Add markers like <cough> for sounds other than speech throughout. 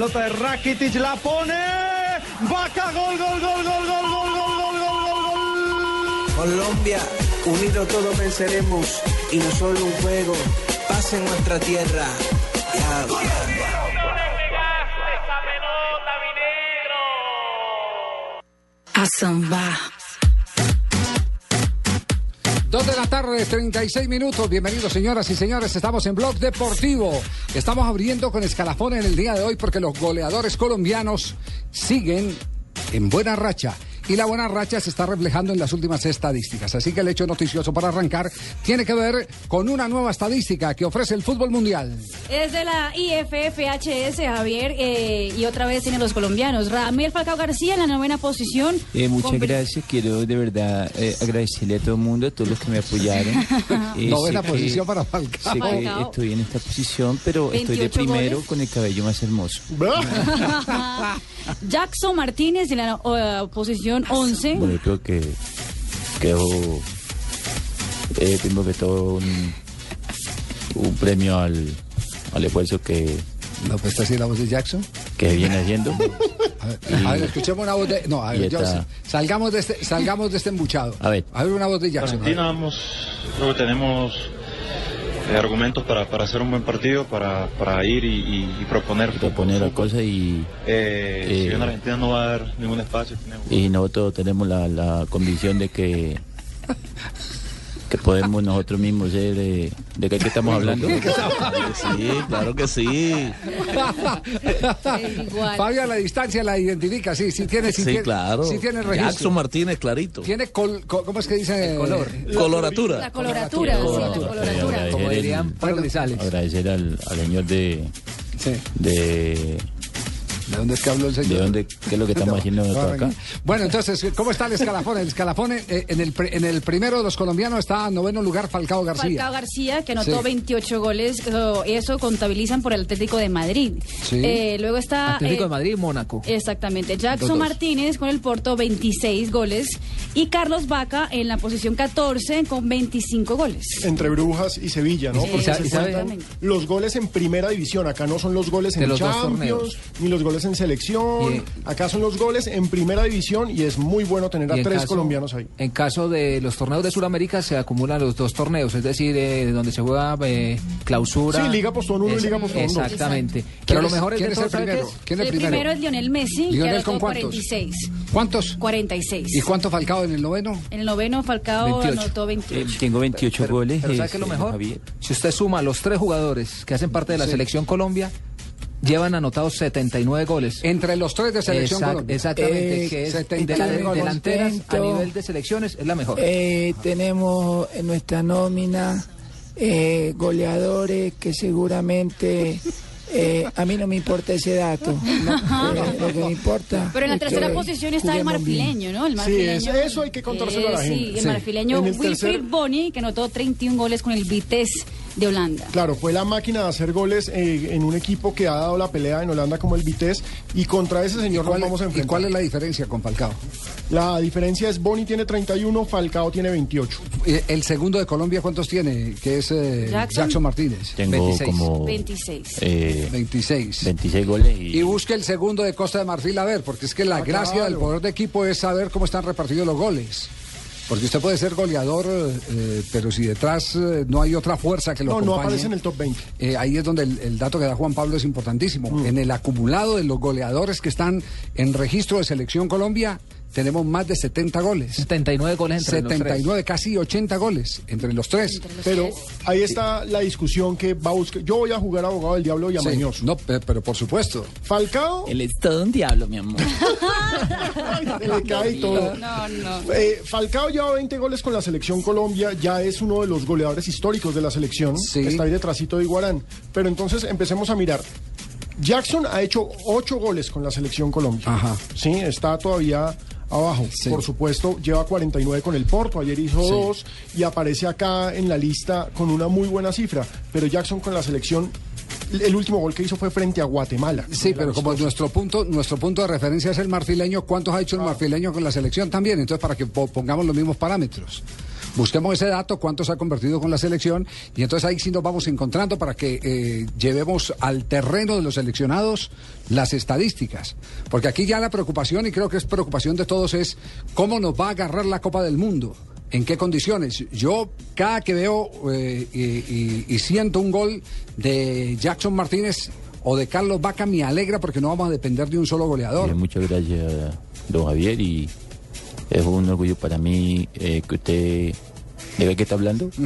Pelota de Rakitic la pone. Vaca, gol, gol, gol, gol, gol, gol, gol, gol, gol, gol, gol. Colombia, unidos todos venceremos y no solo un juego, paz en nuestra tierra. Ya, A samba. Dos de la tarde, 36 minutos. Bienvenidos, señoras y señores. Estamos en Blog Deportivo. Estamos abriendo con escalafón en el día de hoy porque los goleadores colombianos siguen en buena racha. Y la buena racha se está reflejando en las últimas estadísticas. Así que el hecho noticioso para arrancar tiene que ver con una nueva estadística que ofrece el fútbol mundial. Es de la IFFHS, Javier, eh, y otra vez tiene los colombianos. Ramel Falcao García en la novena posición. Eh, muchas Con- gracias, quiero de verdad eh, agradecerle a todo el mundo, a todos los que me apoyaron. <laughs> Eh, Novena que- posición para Falcao. Sé que Falcao. estoy en esta posición, pero estoy de 28 primero goles. con el cabello más hermoso. <laughs> <laughs> Jackson Martínez en la eh, posición 11. Bueno, yo creo que quedó, eh, primero que todo, un, un premio al, al esfuerzo que, ¿No pues está así la voz de Jackson? que viene haciendo. A ver, a ver, escuchemos una voz de. No, a ver, yo salgamos de este, salgamos de este embuchado. A ver. A ver una voz de Jackson. Argentina vamos, creo que tenemos eh, argumentos para, para hacer un buen partido, para, para ir y, y- y proponer. proponer la cosa y, Eh, Eh, si bien Argentina no va a dar ningún espacio, tenemos- y nosotros tenemos la, la convicción de que <laughs> que podemos nosotros mismos ser eh, de qué, estamos hablando sí claro que sí. Fabio a la distancia la identifica, sí, sí tiene, sí, sí tiene, claro sí tiene registro. Jackson Martínez clarito Tiene col, col- ¿cómo es que dice? color. coloratura La coloratura, sí, la coloratura. agradecer, el- agradecer al, al señor de Sí. de ¿De dónde es que habló el señor? de dónde qué es lo que estamos <laughs> haciendo nosotros acá Bueno, entonces, ¿cómo está el escalafón? El escalafón, eh, en, el, en el primero de los colombianos está en noveno lugar Falcao García. Falcao García, que anotó Sí. 28 goles, eso, eso contabilizan por el Atlético de Madrid. Sí. Eh, luego está... Atlético eh, de Madrid y Mónaco. Exactamente. Jackson dos. Martínez con el Porto 26 goles y Carlos Vaca en la posición 14 con 25 goles. entre Brujas y Sevilla, ¿no? Sí, Porque se cuentan los goles en primera división. Acá no son los goles De en los dos Champions, torneos. ni los goles en selección. Y- Acá son los goles en primera división y es muy bueno tener a en tres caso- colombianos ahí. En caso de los torneos de Sudamérica se acumulan los dos torneos, es decir, eh, donde se juega eh, clausura. Sí, Liga Postón uno y Es- Liga Postón dos. Exactamente. ¿Quién Pero lo es- mejor es quién de es el ¿sabe qué primero? es? ¿Quién es El el primero primero? es Lionel Messi, que ¿Lionel con cuántos? 46. ¿Cuántos? 46. ¿Y cuánto Falcao en el noveno? En el noveno Falcao 28. anotó 28. Eh, tengo 28 goles Pero eh, ¿sabe qué es lo sí, mejor? Javier. Si usted suma los tres jugadores que hacen parte de la Sí. selección Colombia, llevan anotados 79 goles. Entre los tres de selección Exact- Colombia. Exactamente, Eh, que es 79 de la- goles. delanteras a nivel de selecciones es la mejor. Eh, tenemos en nuestra nómina eh, goleadores que seguramente eh, a mí no me importa ese dato. <laughs> ¿no? Eh, lo que me importa. Pero en la es tercera que posición está el marfileño, ¿no? El Sí, marfileño. eso- eso hay que contárselo a la Eh, gente. Sí, el Sí. marfileño Wilfried tercer- Boni, que anotó 31 goles con el Vitesse de Holanda. Claro, fue la máquina de hacer goles eh, en un equipo que ha dado la pelea en Holanda como el Vitesse y contra ese señor nos vamos a ¿Y enfrentar. cuál es la diferencia con Falcao? La diferencia es Boni tiene 31, Falcao tiene 28. Eh, ¿El segundo de Colombia cuántos tiene? Que es eh, Jackson. Jackson. Martínez. Tengo como 26. eh, 26. 26 goles y, Y busque el segundo de Costa de Marfil a ver, porque es que la Ah, gracia claro. del poder de equipo es saber cómo están repartidos los goles. Porque usted puede ser goleador, eh, pero si detrás eh, no hay otra fuerza que lo No, no acompañe, aparece en el top 20. eh, ahí es donde el, el dato que da Juan Pablo es importantísimo. Mm. En el acumulado de los goleadores que están en registro de Selección Colombia, tenemos más de 70 goles. 79 goles entre los tres. 79, casi 80 goles entre los tres. Pero ahí está la discusión que va a buscar. Yo voy a jugar abogado del diablo y a Sí, Mañoso. no, pe- pero por supuesto. Falcao Él es todo un diablo, mi amor. <laughs> se le cae todo. No, no. Eh, Falcao lleva 20 goles con la selección Colombia, ya es uno de los goleadores históricos de la selección, Sí. está ahí detrásito de Iguarán. Pero entonces empecemos a mirar. Jackson ha hecho 8 goles con la selección Colombia. Ajá. Sí, está todavía abajo. Sí. Por supuesto, lleva 49 con el Porto, ayer hizo Sí. dos y aparece acá en la lista con una muy buena cifra. Pero Jackson con la selección, el último gol que hizo fue frente a Guatemala. Sí, pero como nuestro punto, nuestro punto de referencia es el marfileño, ¿cuántos ha hecho el marfileño con la selección también? Entonces, para que po- pongamos los mismos parámetros. Busquemos ese dato, cuántos ha convertido con la selección, y entonces ahí sí nos vamos encontrando para que eh, llevemos al terreno de los seleccionados las estadísticas. Porque aquí ya la preocupación, y creo que es preocupación de todos, es cómo nos va a agarrar la Copa del Mundo. ¿En qué condiciones? Yo cada que veo eh, y, siento un gol de Jackson Martínez o de Carlos Vaca me alegra porque no vamos a depender de un solo goleador. Muchas gracias, don Javier, y es un orgullo para mí eh, que usted... ¿De qué está hablando? <laughs>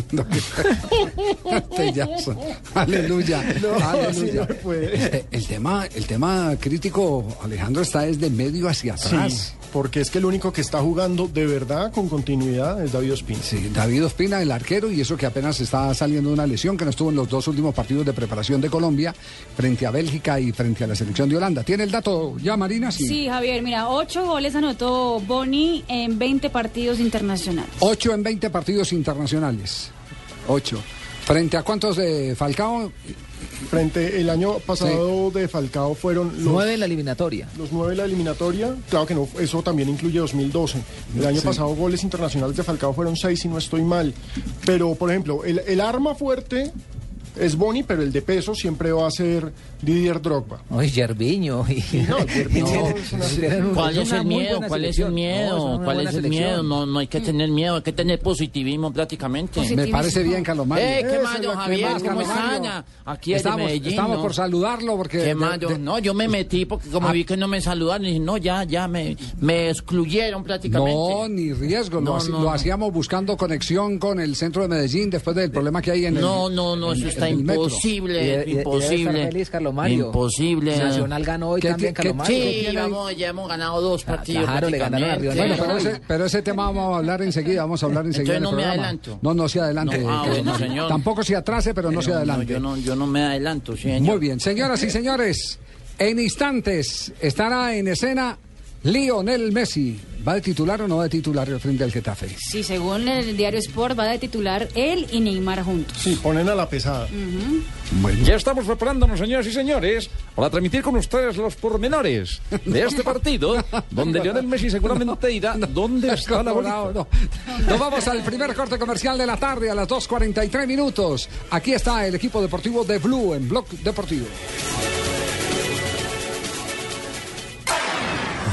Aleluya. <laughs> No, aleluya. no puede. Eh, El tema, el tema crítico, Alejandro, está desde medio hacia Sí, atrás. porque es que el único que está jugando de verdad con continuidad es David Ospina. Sí, David Ospina, el arquero, y eso que apenas está saliendo de una lesión, que no estuvo en los dos últimos partidos de preparación de Colombia, frente a Bélgica y frente a la selección de Holanda. ¿Tiene el dato ya, Marina? Sí, Javier, mira, ocho goles anotó Boni en 20 partidos internacionales. 8 en 20 partidos internacionales. 8. ¿Frente a cuántos de Falcao? Frente el año pasado de Falcao fueron los Nueve en la eliminatoria. Los nueve de la eliminatoria, claro que no, eso también incluye 2012. El año Sí. pasado goles internacionales de Falcao fueron seis, si no estoy mal. Pero, por ejemplo, el, el arma fuerte es Boni, pero el de peso siempre va a ser Didier Drogba. No, <laughs> es Tienen un- ¿Cuál es el miedo? ¿Cuál es el. No, miedo? ¿Cuál es el miedo? No, no hay que tener miedo, hay que tener positivismo prácticamente. Me parece bien, Carlos Mario. Eh, ¿qué Eso más, es don lo que Javier? ¿Cómo están? Aquí de estamos, Medellín, Estamos ¿no? por saludarlo porque... ¿Qué de- no, yo me metí porque como Ah. vi que no me saludaron, dije, no, ya, ya, me, me excluyeron prácticamente. No, ni riesgo. lo, No, no, lo no. hacíamos buscando conexión con el centro de Medellín después del problema que hay en el No, no, no, eso en está imposible, imposible. feliz, Mario. Imposible. Nacional ganó hoy ¿Qué- también, qué- Carlos Mario. Sí, vamos, ya hemos ganado dos partidos. claro, le ganaron a Río. Bueno, pero ese, pero ese tema vamos a hablar enseguida, vamos a hablar enseguida. Entonces en el no me adelanto. No, no se adelante. No, ah, bueno, señor. Tampoco se atrase, pero no se adelante. yo, no, yo no me adelanto, señor. Muy bien, señoras y señores, en instantes estará en escena Lionel Messi. ¿Va de titular o no va de titular el frente al Getafe? Sí, según el diario Sport, va de titular él y Neymar juntos. Sí, ponen a la pesada. Ya estamos preparándonos, señoras y señores, para transmitir con ustedes los pormenores de este <laughs> partido, donde Lionel Messi seguramente dirá dónde está la bolita. No, no. Nos vamos al primer corte comercial de la tarde a las 2.43 minutos. Aquí está el equipo deportivo de Blue en Blog Deportivo.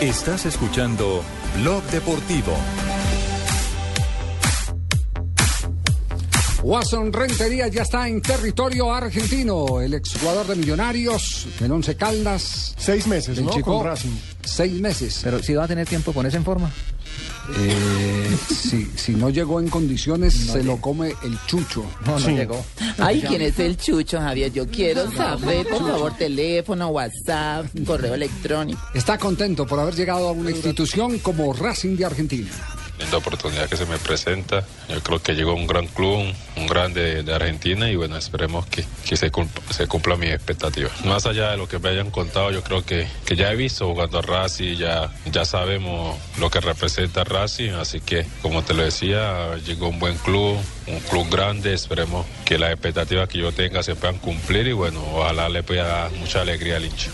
Estás escuchando Blog Deportivo. Watson Rentería ya está en territorio argentino. El exjugador de Millonarios, en Once Caldas. Seis meses, del ¿no? Chico. Con Racing. Seis meses. Pero si va a tener tiempo de ponerse en forma. Eh, si, si no llegó en condiciones, se lo come el chucho. No, no llegó. Ay, ¿quién es el Chucho, Javier? Yo quiero saber, por favor, teléfono, WhatsApp, correo electrónico. Está contento por haber llegado a una institución como Racing de Argentina. Linda oportunidad que se me presenta. Yo creo que llegó un gran club, un, grande de Argentina y bueno, esperemos que, que se, cumpla, se cumpla mis expectativas. Más allá de lo que me hayan contado, yo creo que, que ya he visto jugando a Racing, ya, ya sabemos lo que representa Racing, así que como te lo decía, llegó un buen club, un club grande, esperemos que las expectativas que yo tenga se puedan cumplir y bueno, ojalá le pueda dar mucha alegría al hincha.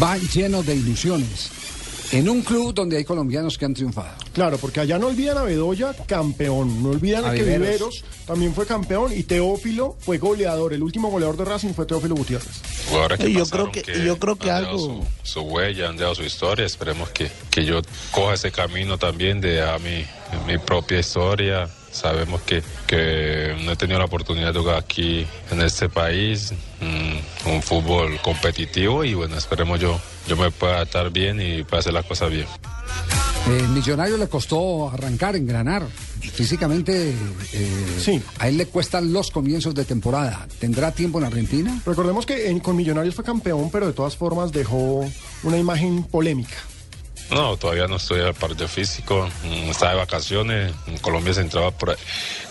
Va lleno de ilusiones. En un club donde hay colombianos que han triunfado. Claro, porque allá no olvidan a Bedoya, campeón. No olvidan A a que Viveros. Viveros también fue campeón y Teófilo fue goleador. El último goleador de Racing fue Teófilo Gutiérrez. jugadores que Y yo creo que- y yo creo que han dejado algo- su, su huella, han dejado su historia. Esperemos que, que yo coja ese camino también de a mi, mi propia historia. Sabemos que, que no he tenido la oportunidad de jugar aquí en este país, mm, un fútbol competitivo y bueno, esperemos yo, yo me pueda adaptar bien y pueda hacer las cosas bien. Eh, Millonario le costó arrancar, engranar. Físicamente, eh, a él le cuestan los comienzos de temporada. ¿Tendrá tiempo en Argentina? Recordemos que en- con Millonarios fue campeón, pero de todas formas dejó una imagen polémica. No, todavía no estoy al parte físico. mm, Estaba de vacaciones. En Colombia se entraba por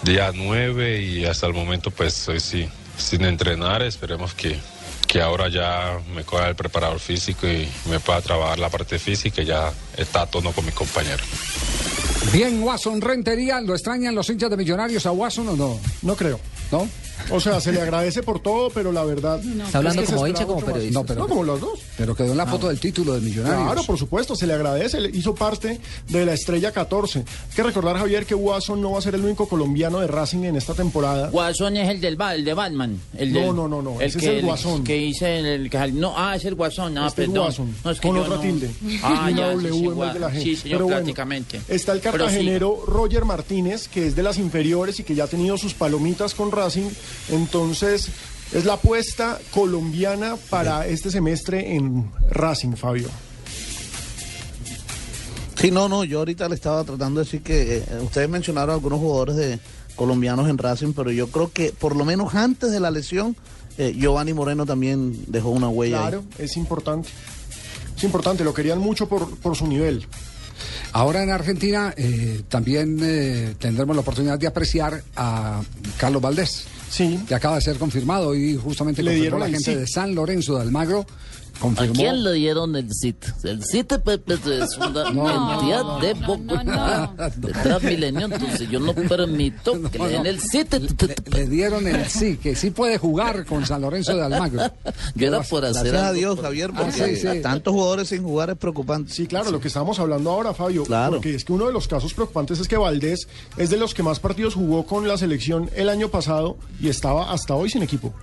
día 9 y hasta el momento pues estoy sí, sin entrenar. Esperemos que, que ahora ya me coja el preparador físico y me pueda trabajar la parte física y ya está a tono con mis compañeros. Bien, Watson Rentería, ¿lo extrañan los hinchas de Millonarios a Watson o no? No creo. ¿No? O sea, se le agradece por todo, pero la verdad. ¿Está hablando es que como hincha como periodista? No, pero- No, como los dos. Pero quedó en la foto del título de Millonarios. Claro, por supuesto, se le agradece, le hizo parte de la estrella 14. Hay que recordar, Javier, que Watson no va a ser el único colombiano de Racing en esta temporada. Guasón es el del Ba- el de Batman. El No, del- no, no, no, El ese es que, el Guasón. que hice el, el que- no, ah, es el Guasón, ah, Este es perdón. Guasón, No, es que con otra no- tilde. Ah, ya, W sí, en de la sí, señor, Pero bueno, prácticamente. Está el cartagenero Roger Martínez, que es de las inferiores y que ya ha tenido sus palomitas con Racing. Entonces, es la apuesta colombiana para este semestre en Racing, Fabio. Sí, no, no, yo ahorita le estaba tratando de decir que eh, ustedes mencionaron algunos jugadores de colombianos en Racing, pero yo creo que por lo menos antes de la lesión, eh, Giovanni Moreno también dejó una huella. ahí. Claro, es importante. Es importante, lo querían mucho por, por su nivel. Ahora en Argentina eh, también eh, tendremos la oportunidad de apreciar a Carlos Valdés. Sí. Que acaba de ser confirmado y justamente Le confirmó dieron la gente sí. de San Lorenzo de Almagro. ¿A quién le dieron el CIT? El CIT es una <laughs> No, entidad no, de no, Bogotá, <laughs> de Transmilenio, entonces yo no permito <laughs> que le den el CIT. Le dieron el sí, que sí puede jugar con San Lorenzo de Almagro. Yo era por hacer Gracias a Dios, por- Javier, Ah, porque sí, sí. tantos jugadores sin jugar es preocupante. Sí, claro, lo que estábamos hablando ahora, Fabio. Claro. Porque es que uno de los casos preocupantes es que Valdés es de los que más partidos jugó con la selección el año pasado y estaba hasta hoy sin equipo.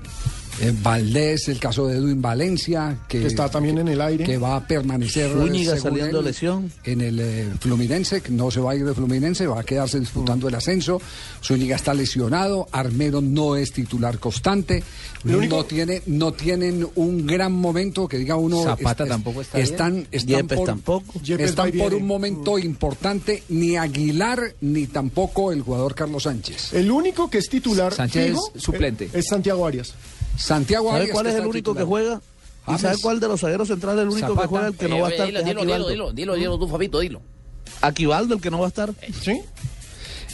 Eh, Valdés, el caso de Edwin Valencia, que, Que está también en el aire. que va a permanecer Zúñiga según saliendo él, lesión. en el eh, Fluminense, que no se va a ir de Fluminense, va a quedarse disputando el ascenso. Zúñiga está lesionado, Armero no es titular constante, único- no tiene, no tienen un gran momento que diga uno. Zapata tampoco está bien. están, están Yepes por, tampoco. Yepes están por un momento importante ni Aguilar ni tampoco el jugador Carlos Sánchez. El único que es titular Sánchez fijo, es suplente. eh, es Santiago Arias. Santiago ¿Sabe cuál es el único que juega? ¿Y sabe cuál de los zagueros centrales es el único Zapata. que juega el que no va a estar? dilo, dilo, dilo, dilo, dilo, tú, Fabito, dilo. Aquivaldo, el que no va a estar. ¿Sí?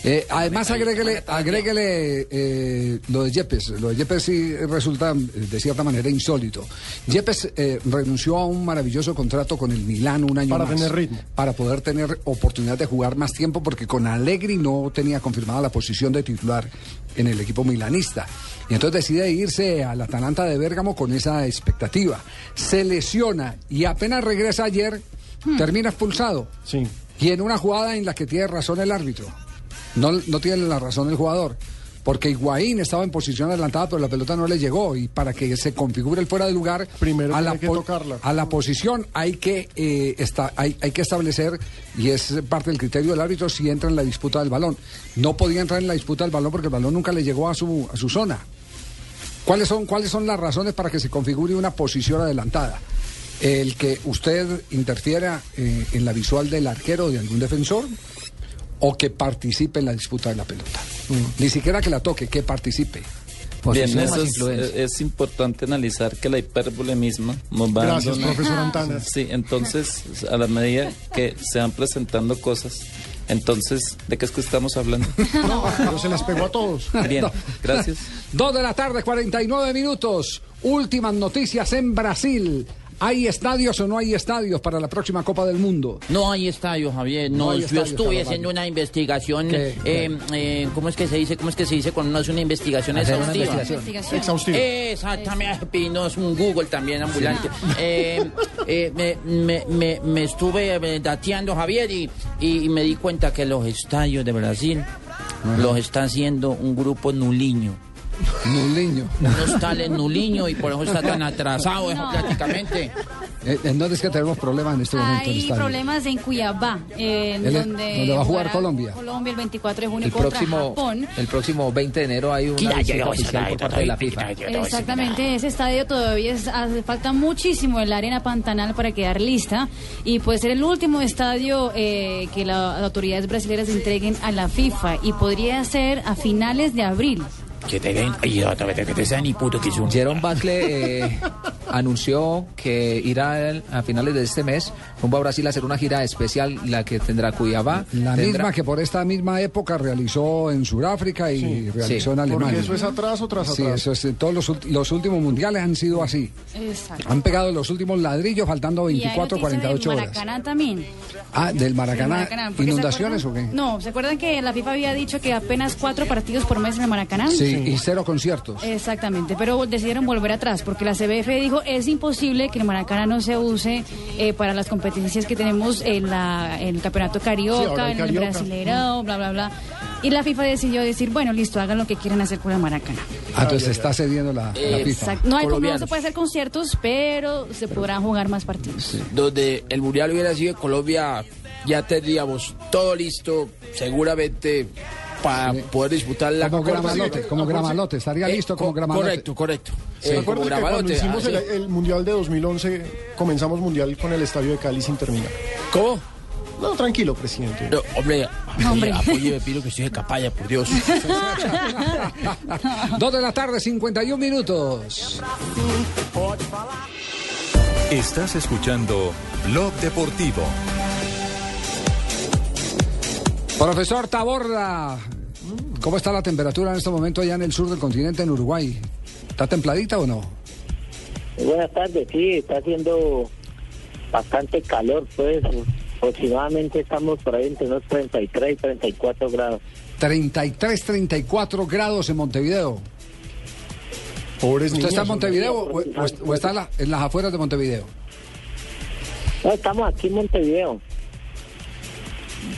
Eh, además, agréguele, agréguele eh, lo de Yepes. Lo de Yepes sí resulta eh, de cierta manera insólito. Yepes eh, renunció a un maravilloso contrato con el Milán un año Para más. tener ritmo. Para poder tener oportunidad de jugar más tiempo, porque con Allegri no tenía confirmada la posición de titular en el equipo milanista. Y entonces decide irse al Atalanta de Bérgamo con esa expectativa. Se lesiona y apenas regresa ayer, termina expulsado. Sí. Y en una jugada en la que tiene razón el árbitro. No, no tiene la razón el jugador. porque Higuaín estaba en posición adelantada, pero la pelota no le llegó. Y para que se configure el fuera de lugar, Primero a, la que tocarla. a la posición hay que, eh, hay, hay que establecer, y es parte del criterio del árbitro, si entra en la disputa del balón. No podía entrar en la disputa del balón porque el balón nunca le llegó a su, a su zona. ¿Cuáles son, ¿Cuáles son las razones para que se configure una posición adelantada? El que usted interfiera eh, en la visual del arquero o de algún defensor o que participe en la disputa de la pelota. Ni siquiera que la toque, que participe. Bien, eso es, es importante analizar que la hipérbole misma nos va Gracias, dando profesor Antana. Sí, entonces, a la medida que se van presentando cosas, entonces, ¿de qué es que estamos hablando? <laughs> Pero se les pegó a todos. Bien, gracias. Dos de la tarde, 49 minutos. Últimas noticias en Brasil. ¿Hay estadios o no hay estadios para la próxima Copa del Mundo? No hay estadio, Javier. No No, hay yo estuve haciendo una investigación. ¿Qué? eh, eh, ¿Cómo es que se dice? ¿Cómo es que se dice cuando uno hace una investigación Hacer una exhaustiva? investigación. Exhaustivo. Exactamente, Pino, es un Google también ambulante. Eh, eh, me, me- me- me estuve eh, dateando, Javier, y, y me di cuenta que los estadios de Brasil los está haciendo un grupo nuliño. Nuliño. Unos tales nuliño y por eso está tan atrasado eso, No. prácticamente. Eh, ¿En dónde es que tenemos problemas en este momento? en Hay estadio? problemas en Cuiabá, en Él- donde, donde va a jugar Colombia. Colombia el 24 de junio El contra próximo, Japón. el próximo 20 de enero hay una Quita, visita yo, oficial yo, por yo, parte de la yo, FIFA. yo, yo, Exactamente, ese estadio todavía es- hace falta muchísimo el arena pantanal para quedar lista y puede ser el último estadio eh, que la- las autoridades brasileñas entreguen a la FIFA y podría ser a finales de abril. Que te den, ay, otra vez, que te sean ni puto que son. Jerome Buckley eh, <laughs> anunció que irá a finales de este mes rumbo a Brasil a hacer una gira especial, la que tendrá Cuiabá. La tendrá- misma que por esta misma época realizó en Sudáfrica y Sí. realizó en Porque Alemania. eso es atraso tras Sí, atraso. eso es, eh, todos los, los últimos mundiales han sido así. Exacto. Han pegado los últimos ladrillos faltando Y hay 24, noticias 48 del horas. Maracaná también. Ah, del Del Maracaná. Porque ¿se ¿Inundaciones o qué? No, ¿se acuerdan que la FIFA había dicho que apenas cuatro partidos por mes en el Maracaná? Sí, y cero conciertos. Exactamente, pero decidieron volver atrás porque la CBF dijo es imposible que el Maracaná no se use eh, para las competencias que tenemos en, la, en el Campeonato Sí, Carioca, en el Carioca. Brasileirao, bla, bla, bla. Y la FIFA decidió decir, bueno, listo, hagan lo que quieran hacer con el Maracaná. Ah, entonces está cediendo la, la FIFA. Exacto. No, hay, no se puede hacer conciertos, pero se podrán jugar más partidos. Donde el Mundial hubiera sido en Colombia, ya tendríamos todo listo, seguramente para poder disputar la Como. Gramalote, como Gramalote, estaría Eh, listo co- como Gramalote. Correcto, correcto. ¿Se Eh, como que cuando Gramalote, hicimos ah, el, sí. el Mundial de 2011, comenzamos Mundial con el estadio de Cali sin terminar? ¿Cómo? No, tranquilo, presidente. No, hombre, Hombre. apóyeme, Pino, que estoy de capalla, por Dios. <laughs> Dos de la tarde, 51 minutos. Estás escuchando Blog Deportivo. Profesor Taborda, ¿cómo está la temperatura en este momento allá en el sur del continente, en Uruguay? ¿Está templadita o no? Buenas tardes, sí, está haciendo bastante calor, pues aproximadamente estamos por ahí entre unos 33 y 34 grados. 33, 34 grados en Montevideo. Pobres ¿Usted niños. está en Montevideo o, o- o está en, la- en las afueras de Montevideo? No, estamos aquí en Montevideo.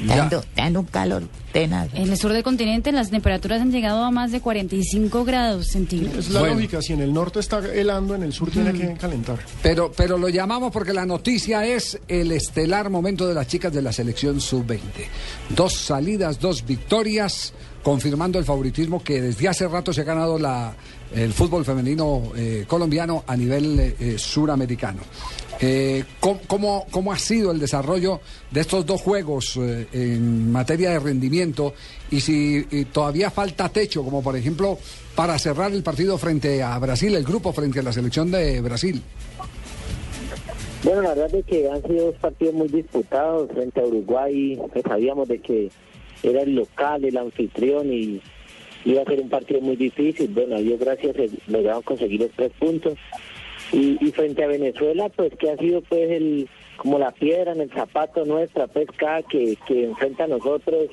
Ya. dando un calor tenaz. En el sur del continente las temperaturas han llegado a más de 45 grados centígrados. Es la Bueno. lógica, si en el norte está helando, en el sur tiene que calentar. Pero, pero lo llamamos porque la noticia es el estelar momento de las chicas de la selección sub-20. Dos salidas, dos victorias, confirmando el favoritismo que desde hace rato se ha ganado la, el fútbol femenino eh, colombiano a nivel eh, suramericano. Eh, ¿cómo, cómo, ha sido el desarrollo de estos dos juegos eh, en materia de rendimiento? Y si eh, todavía falta techo, como por ejemplo para cerrar el partido frente a Brasil, el grupo frente a la selección de Brasil. Bueno, la verdad es que han sido dos partidos muy disputados frente a Uruguay, que sabíamos de que era el local, el anfitrión y iba a ser un partido muy difícil. Bueno, Dios gracias eh, logramos conseguir los tres puntos. Y, y frente a Venezuela, pues que ha sido pues el como la piedra en el zapato nuestra, pues cada que, que enfrenta a nosotros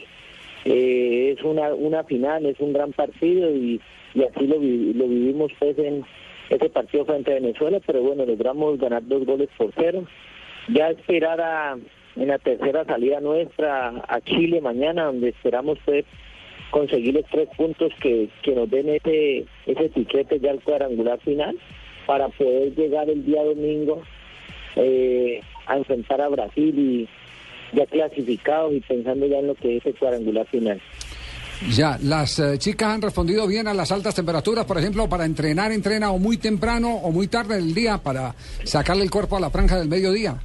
eh, es una, una final, es un gran partido y, y así lo, lo vivimos pues en ese partido frente a Venezuela, pero bueno, logramos ganar dos goles por cero. Ya esperar a, en la tercera salida nuestra a Chile mañana, donde esperamos pues conseguir los tres puntos que, que nos den ese, ese tiquete ya al cuadrangular final para poder llegar el día domingo eh, a enfrentar a Brasil y ya clasificados y pensando ya en lo que es el cuadrangular final. Ya, las eh, chicas han respondido bien a las altas temperaturas, por ejemplo, para entrenar, entrena o muy temprano o muy tarde del día para sacarle el cuerpo a la franja del mediodía.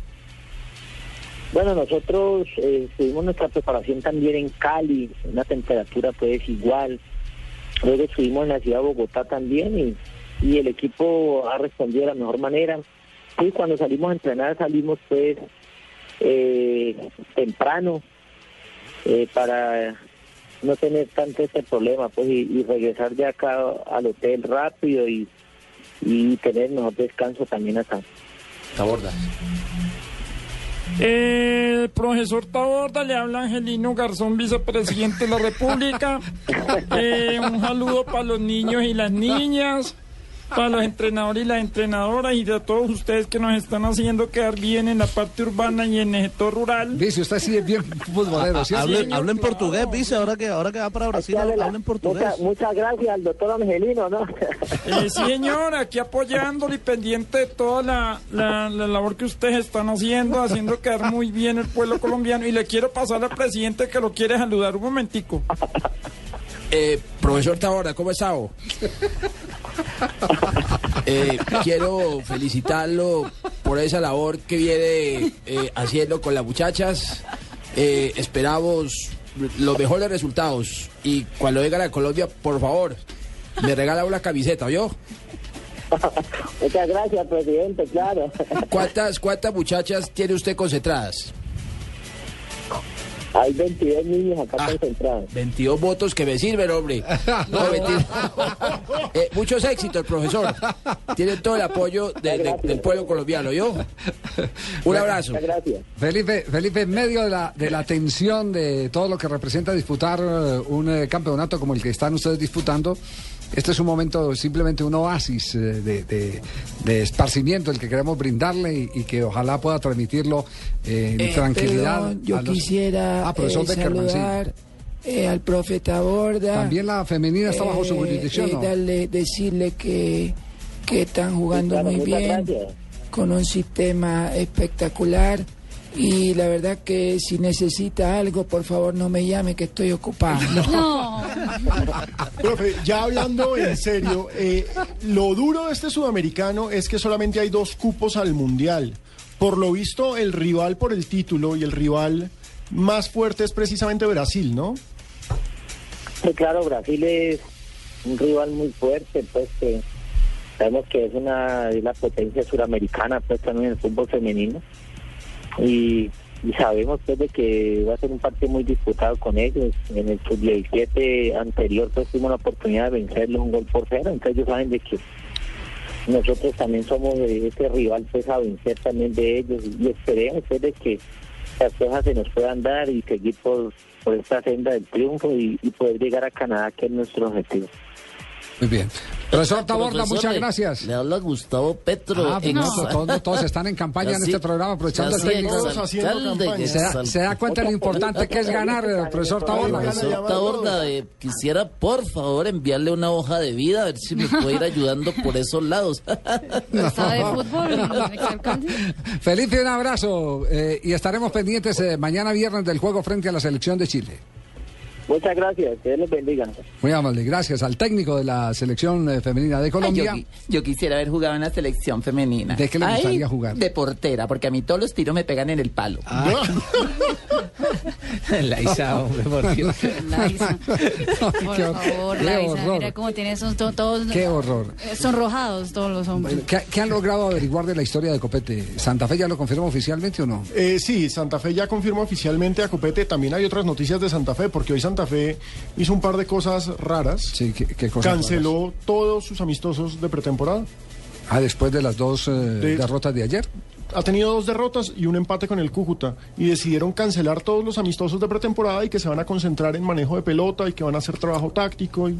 Bueno, nosotros eh, tuvimos nuestra preparación también en Cali, una temperatura pues igual. Luego estuvimos en la ciudad de Bogotá también y, y el equipo ha respondido de la mejor manera. Y cuando salimos a entrenar salimos pues eh, temprano eh, para no tener tanto este problema pues y, y regresar de acá al hotel rápido y, y tener mejor descanso también acá. Taborda. El profesor Taborda le habla Angelino Garzón, vicepresidente de la República. <laughs> Eh, un saludo para los niños y las niñas, para los entrenadores y las entrenadoras y de todos ustedes que nos están haciendo quedar bien en la parte urbana y en el sector rural. Dice, usted sí es bien futbolero, ¿sí? Hablen, hablen portugués, dice, ahora que, ahora que va para Brasil, hablen portugués. Muchas, muchas gracias al doctor Angelino, ¿no? Eh, sí, señor, aquí apoyándolo y pendiente de toda la, la, la labor que ustedes están haciendo, haciendo quedar muy bien el pueblo colombiano. Y le quiero pasar al presidente que lo quiere saludar un momentico. Eh, profesor Taborda, ¿cómo está? Eh, quiero felicitarlo por esa labor que viene eh, haciendo con las muchachas. Eh, esperamos los mejores resultados. Y cuando venga a Colombia, por favor, me regala una camiseta, ¿yo? <laughs> Muchas gracias, presidente, claro. ¿Cuántas, ¿Cuántas muchachas tiene usted concentradas? Hay 22 niños acá concentrados. 22 votos que me sirven, hombre. <laughs> No, mentira. <laughs> Eh, muchos éxitos, profesor. Tiene todo el apoyo de- de- del pueblo colombiano, ¿yo? Un abrazo. gracias. Felipe, Felipe, en medio de la, de la tensión de todo lo que representa disputar eh, un eh, campeonato como el que están ustedes disputando, este es un momento, simplemente un oasis eh, de, de- de esparcimiento el que queremos brindarle y, y que ojalá pueda transmitirlo eh, en Eh, tranquilidad. perdón, yo a los- quisiera Ah, eh, sí. saludar eh, al profeta Borda. También la femenina está bajo su jurisdicción, eh, ¿no? darle- decirle que, que están jugando claro, muy bien, gracias. con un sistema espectacular. Y la verdad que si necesita algo, por favor no me llame que estoy ocupado. <laughs> Profe, ya hablando en serio, eh, lo duro de este sudamericano es que solamente hay dos cupos al mundial. Por lo visto, el rival por el título y el rival más fuerte es precisamente Brasil, ¿no? Sí, claro, Brasil es un rival muy fuerte, pues que sabemos que es una es la potencia suramericana, pues también en el fútbol femenino. Y, sabemos pues de que va a ser un partido muy disputado con ellos. En el sub-17 anterior pues tuvimos la oportunidad de vencerlo un gol por cero, entonces ellos saben de que nosotros también somos ese rival pues a vencer también de ellos y esperemos pues de que las cosas se nos puedan dar y seguir por, por esta senda del triunfo y poder llegar a Canadá que es nuestro objetivo. Muy bien. Profesor Taborda, Profesor, muchas le- gracias. Le habla Gustavo Petro. Ah, pues no, todos, todos están en campaña en este programa aprovechando el técnico. Se da, se da cuenta lo importante que es ganar, eh, profesor Taborda. Profesor Taborda, eh, quisiera por favor enviarle una hoja de vida a ver si me puede ir ayudando por esos lados. <laughs> Felipe, un abrazo eh, y estaremos pendientes eh, mañana viernes del juego frente a la selección de Chile. Muchas gracias, que Dios les bendiga. Muy amable, gracias al técnico de la selección eh, femenina de Colombia. Ay, yo, yo quisiera haber jugado en la selección femenina. ¿De qué le Ay, gustaría jugar? De portera, porque a mí todos los tiros me pegan en el palo. <laughs> Laisa, hombre, por Dios. Laisa. <laughs> Por Qué favor, qué Laisa, horror. mira cómo tiene esos to- todos Qué horror. eh, sonrojados todos los hombres. ¿Qué, qué han logrado averiguar de la historia de Copete? ¿Santa Fe ya lo confirma oficialmente o no? Eh, sí, Santa Fe ya confirmó oficialmente a Copete. También hay otras noticias de Santa Fe, porque hoy Santa Fe hizo un par de cosas raras. Sí, ¿qué, cosas Canceló todos sus amistosos de pretemporada. Ah, después de las dos eh, derrotas de ayer. Ha tenido dos derrotas y un empate con el Cúcuta. Y decidieron cancelar todos los amistosos de pretemporada y que se van a concentrar en manejo de pelota y que van a hacer trabajo táctico. Y...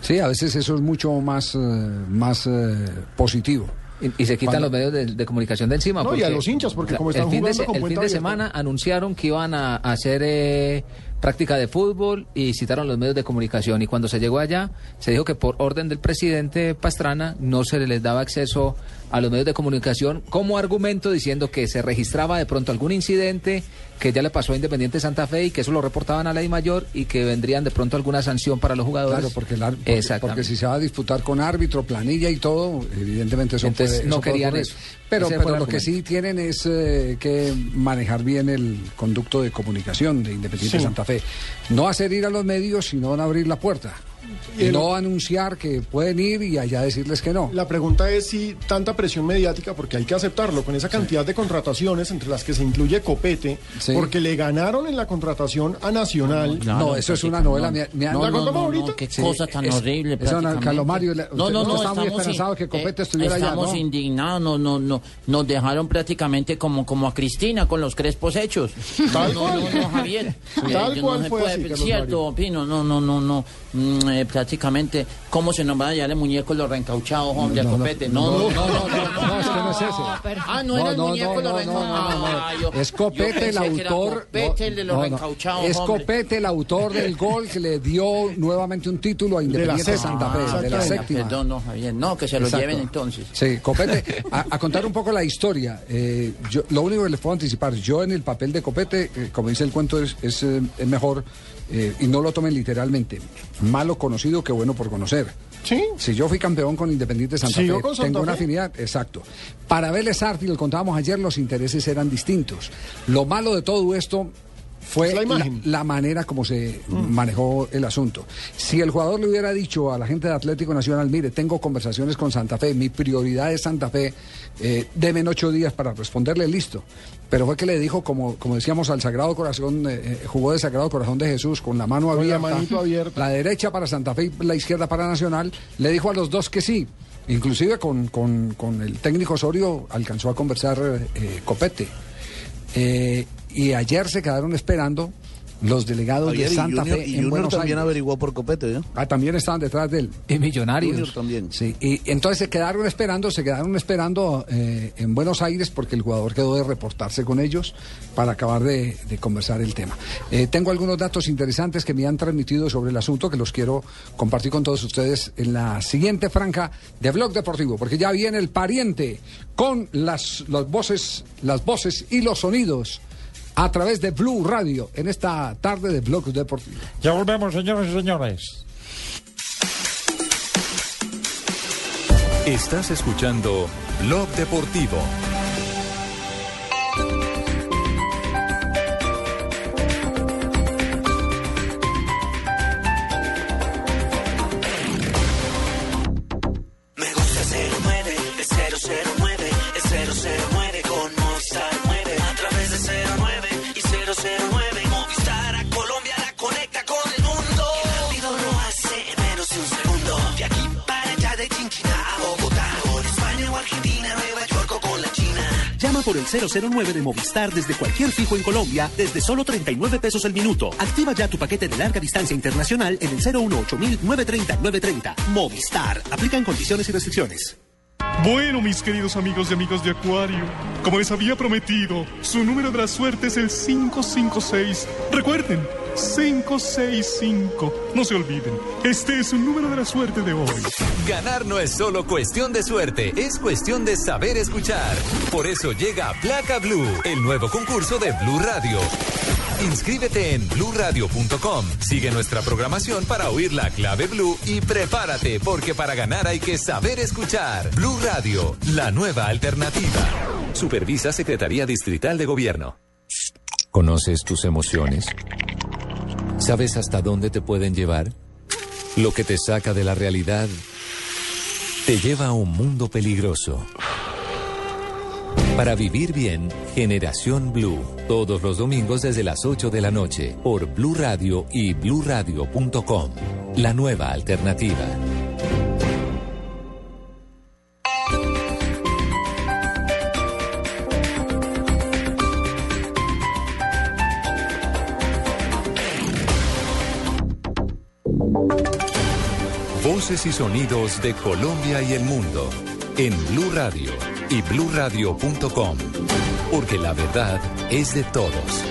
Sí, a veces eso es mucho más, eh, más eh, positivo. Y, y se quitan Cuando- los medios de, de comunicación de encima. No, y a los hinchas, porque como el están fin de, jugando se- con el fin de abierta. semana anunciaron que iban a, a hacer eh, práctica de fútbol y citaron los medios de comunicación. Y cuando se llegó allá, se dijo que por orden del presidente Pastrana no se les daba acceso a los medios de comunicación como argumento diciendo que se registraba de pronto algún incidente que ya le pasó a Independiente Santa Fe y que eso lo reportaban a la I mayor y que vendrían de pronto alguna sanción para los jugadores. Claro, porque, el ar- porque, porque si se va a disputar con árbitro, planilla y todo, evidentemente eso Entonces, puede- no eso querían eso. Pero, pero lo que sí tienen es eh, que manejar bien el conducto de comunicación de Independiente Sí. Santa Fe. No hacer ir a los medios, sino abrir la puerta. Y el- no anunciar que pueden ir y allá decirles que no. La pregunta es si tanta presión mediática, porque hay que aceptarlo, con esa cantidad de contrataciones entre las que se incluye Copete, Sí. porque le ganaron en la contratación a Nacional. No, eso es una novela. me- me han- ¿La contamos ahorita? qué Sí, cosa tan es- horrible. no, no, no, está muy estamos esperanzado in- que Copete eh, estuviera allá, Estamos ¿no? indignados, no, no, no, nos dejaron prácticamente como, como a Cristina con los crespos hechos. Tal no, cual. no, no, Javier. Tal yo cual no se fue así, Carlos Cierto, Pino, no, no, no, no. Mm, eh, prácticamente, ¿cómo se nos van a llevar el muñeco los reencauchados, hombre, No, no, Copete? No, no, no, no, no, no, no, es que no es ese. Ah, no, era el no, muñeco no, los no, reencauchados. no, no, no. Ah, yo- Es Copete el autor. Copete el de los no, no. reencauchados, Es. Copete el autor del gol que le dio nuevamente un título a Independiente séptima. Santa Fe, de la séptima. Perdón, no, Javier, no, que se lo lleven entonces. Sí, Copete, a, contar un poco la historia. eh, yo, lo único que les puedo anticipar, yo en el papel de Copete, eh, como dice el cuento, es, eh, es mejor, eh, y no lo tomen literalmente, malo conocido que bueno por conocer. Sí. Si yo fui campeón con Independiente Santa ¿Siguió Fe, con Santa tengo una afinidad, exacto. Para Vélez Arti, lo contábamos ayer, los intereses eran distintos. Lo malo de todo esto fue la la, manera como se manejó el asunto. Si el jugador le hubiera dicho a la gente de Atlético Nacional, mire, tengo conversaciones con Santa Fe, mi prioridad es Santa Fe, eh, deben ocho días para responderle, listo. Pero fue que le dijo, como, como decíamos, al Sagrado Corazón, eh, eh, jugó de Sagrado Corazón de Jesús con la mano Con abierta, la derecha para Santa Fe y la izquierda para Nacional, le dijo a los dos que sí. Inclusive con, con- con el técnico Osorio alcanzó a conversar eh, Copete. Eh, y ayer se quedaron esperando los delegados Javier, de y Santa Junior, Fe y en Junior Buenos también Aires. averiguó por Copete, ¿no? Ah, también estaban detrás de él. Y millonarios. Junior también. Sí, y entonces se quedaron esperando, se quedaron esperando eh, en Buenos Aires porque el jugador quedó de reportarse con ellos para acabar de, de conversar el tema. Eh, tengo algunos datos interesantes que me han transmitido sobre el asunto que los quiero compartir con todos ustedes en la siguiente franja de Blog Deportivo, porque ya viene el pariente con las, las voces, las voces y los sonidos a través de Blue Radio en esta tarde de Blog Deportivo. Ya volvemos, señores y señores. Estás escuchando Blog Deportivo. 009 de Movistar desde cualquier fijo en Colombia desde solo 39 pesos el minuto. Activa ya tu paquete de larga distancia internacional en el 018 930 930. Movistar. Aplican condiciones y restricciones. Bueno, mis queridos amigos y amigos de Acuario, como les había prometido, su número de la suerte es el 556. Recuerden, 565. No se olviden, este es un número de la suerte de hoy. Ganar no es solo cuestión de suerte, es cuestión de saber escuchar. Por eso llega Placa Blue, el nuevo concurso de Blue Radio. Inscríbete en bluradio.com. Sigue nuestra programación para oír la clave Blue y prepárate porque para ganar hay que saber escuchar. Blue Radio, la nueva alternativa. Supervisa Secretaría Distrital de Gobierno. ¿Conoces tus emociones? ¿Sabes hasta dónde te pueden llevar? Lo que te saca de la realidad te lleva a un mundo peligroso. Para vivir bien, Generación Blue, todos los domingos desde las 8 de la noche, por Blue Radio y bluradio.com. La nueva alternativa. Voces y sonidos de Colombia y el mundo en Blue Radio y bluradio.com, porque la verdad es de todos.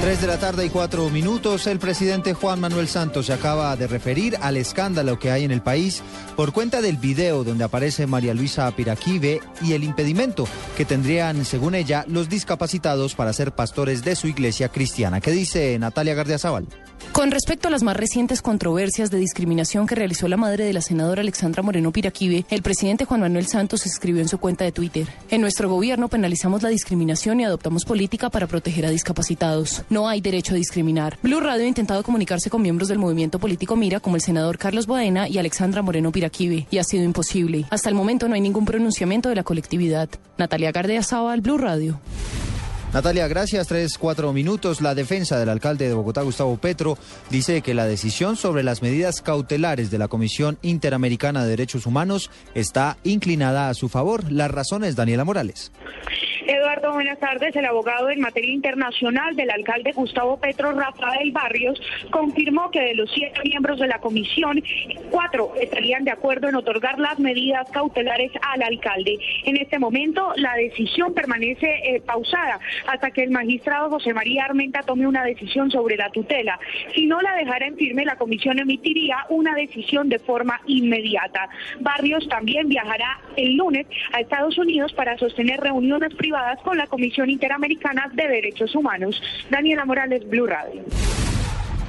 Tres de la tarde y cuatro minutos, el presidente Juan Manuel Santos se acaba de referir al escándalo que hay en el país por cuenta del video donde aparece María Luisa Piraquive y el impedimento que tendrían, según ella, los discapacitados para ser pastores de su iglesia cristiana. ¿Qué dice Natalia Gardiazabal? Con respecto a las más recientes controversias de discriminación que realizó la madre de la senadora Alexandra Moreno Piraquive, el presidente Juan Manuel Santos escribió en su cuenta de Twitter: En nuestro gobierno penalizamos la discriminación y adoptamos política para proteger a discapacitados. No hay derecho a discriminar. Blue Radio ha intentado comunicarse con miembros del movimiento político Mira, como el senador Carlos Boadena y Alexandra Moreno Piraquive, y ha sido imposible. Hasta el momento no hay ningún pronunciamiento de la colectividad. Natalia Gardea Sábal, Blue Radio. Natalia, gracias. Tres, cuatro minutos. La defensa del alcalde de Bogotá, Gustavo Petro, dice que la decisión sobre las medidas cautelares de la Comisión Interamericana de Derechos Humanos está inclinada a su favor. Las razones, Daniela Morales. Eduardo, buenas tardes. El abogado en materia internacional del alcalde Gustavo Petro, Rafael Barrios, confirmó que de los siete miembros de la comisión, cuatro estarían de acuerdo en otorgar las medidas cautelares al alcalde. En este momento, la decisión permanece eh, pausada hasta que el magistrado José María Armenta tome una decisión sobre la tutela. Si no la dejara en firme, la comisión emitiría una decisión de forma inmediata. Barrios también viajará el lunes a Estados Unidos para sostener reuniones privadas con la Comisión Interamericana de Derechos Humanos. Daniela Morales, Blue Radio.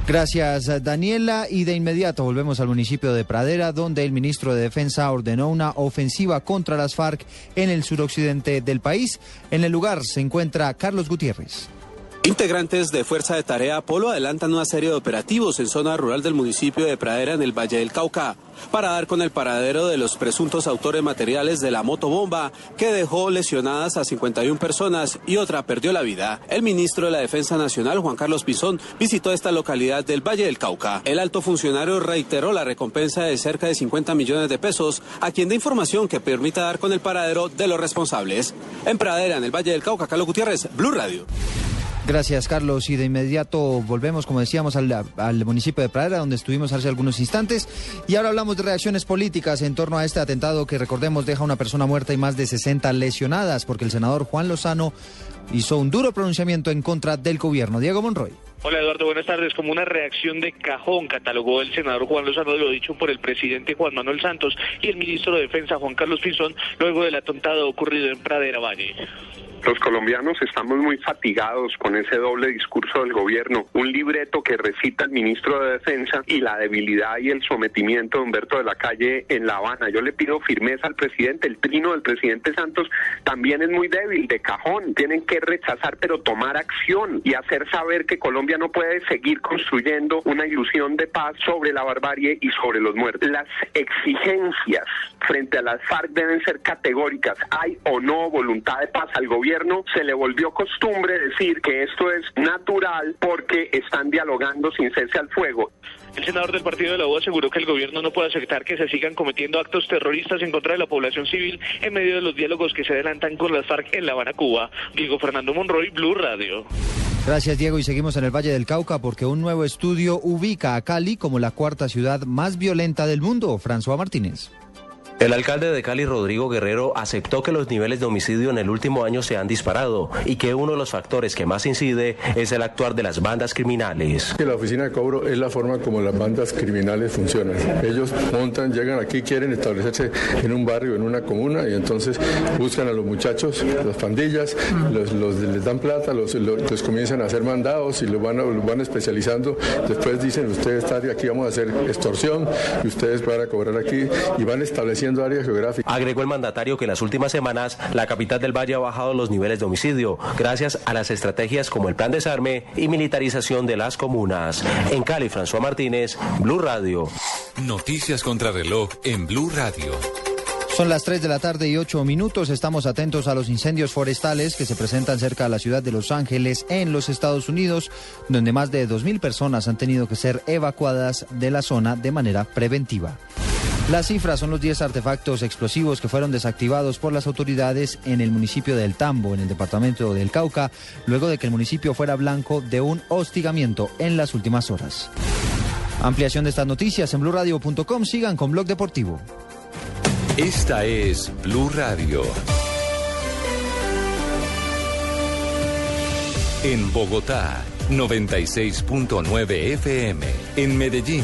Gracias, Daniela. Y de inmediato volvemos al municipio de Pradera, donde el ministro de Defensa ordenó una ofensiva contra las FARC en el suroccidente del país. En el lugar se encuentra Carlos Gutiérrez. Integrantes de Fuerza de Tarea Apolo adelantan una serie de operativos en zona rural del municipio de Pradera en el Valle del Cauca para dar con el paradero de los presuntos autores materiales de la motobomba que dejó lesionadas a 51 personas y otra perdió la vida. El ministro de la Defensa Nacional, Juan Carlos Pizón, visitó esta localidad del Valle del Cauca. El alto funcionario reiteró la recompensa de cerca de 50 millones de pesos a quien dé información que permita dar con el paradero de los responsables. En Pradera, en el Valle del Cauca, Carlos Gutiérrez, Blue Radio. Gracias, Carlos. Y de inmediato volvemos, como decíamos, al, municipio de Pradera, donde estuvimos hace algunos instantes. Y ahora hablamos de reacciones políticas en torno a este atentado que, recordemos, deja una persona muerta y más de 60 lesionadas, porque el senador Juan Lozano hizo un duro pronunciamiento en contra del gobierno. Diego Monroy. Hola Eduardo, buenas tardes. Como una reacción de cajón catalogó el senador Juan Lozano lo dicho por el presidente Juan Manuel Santos y el ministro de Defensa Juan Carlos Pinzón luego del atentado ocurrido en Pradera Valle. Los colombianos estamos muy fatigados con ese doble discurso del gobierno, un libreto que recita el ministro de Defensa y la debilidad y el sometimiento de Humberto de la Calle en La Habana. Yo le pido firmeza al presidente, el trino del presidente Santos también es muy débil, de cajón. Tienen que rechazar, pero tomar acción y hacer saber que Colombia no puede seguir construyendo una ilusión de paz sobre la barbarie y sobre los muertos. Las exigencias frente a las FARC deben ser categóricas. Hay o no voluntad de paz al gobierno se le volvió costumbre decir que esto es natural porque están dialogando sin cese al fuego. El senador del Partido de la U aseguró que el gobierno no puede aceptar que se sigan cometiendo actos terroristas en contra de la población civil en medio de los diálogos que se adelantan con las FARC en La Habana, Cuba. Diego Fernando Monroy, Blue Radio. Gracias Diego y seguimos en el Valle del Cauca porque un nuevo estudio ubica a Cali como la cuarta ciudad más violenta del mundo. François Martínez. El alcalde de Cali, Rodrigo Guerrero, aceptó que los niveles de homicidio en el último año se han disparado y que uno de los factores que más incide es el actuar de las bandas criminales. La oficina de cobro es la forma como las bandas criminales funcionan. Ellos montan, llegan aquí, quieren establecerse en un barrio, en una comuna y entonces buscan a los muchachos, las pandillas, les dan plata, los, comienzan a hacer mandados y van, los van especializando. Después dicen, ustedes están aquí, vamos a hacer extorsión y ustedes van a cobrar aquí y van estableciendo área geográfica. Agregó el mandatario que en las últimas semanas la capital del Valle ha bajado los niveles de homicidio gracias a las estrategias como el plan desarme y militarización de las comunas. En Cali, François Martínez, Blue Radio. Noticias contra reloj en Blue Radio. Son las 3 de la tarde y 8 minutos. Estamos atentos a los incendios forestales que se presentan cerca de la ciudad de Los Ángeles, en los Estados Unidos, donde más de 2.000 personas han tenido que ser evacuadas de la zona de manera preventiva. Las cifras son los 10 artefactos explosivos que fueron desactivados por las autoridades en el municipio del Tambo, en el departamento del Cauca, luego de que el municipio fuera blanco de un hostigamiento en las últimas horas. Ampliación de estas noticias en blurradio.com. Sigan con Blog Deportivo. Esta es Blue Radio. En Bogotá, 96.9 FM. En Medellín,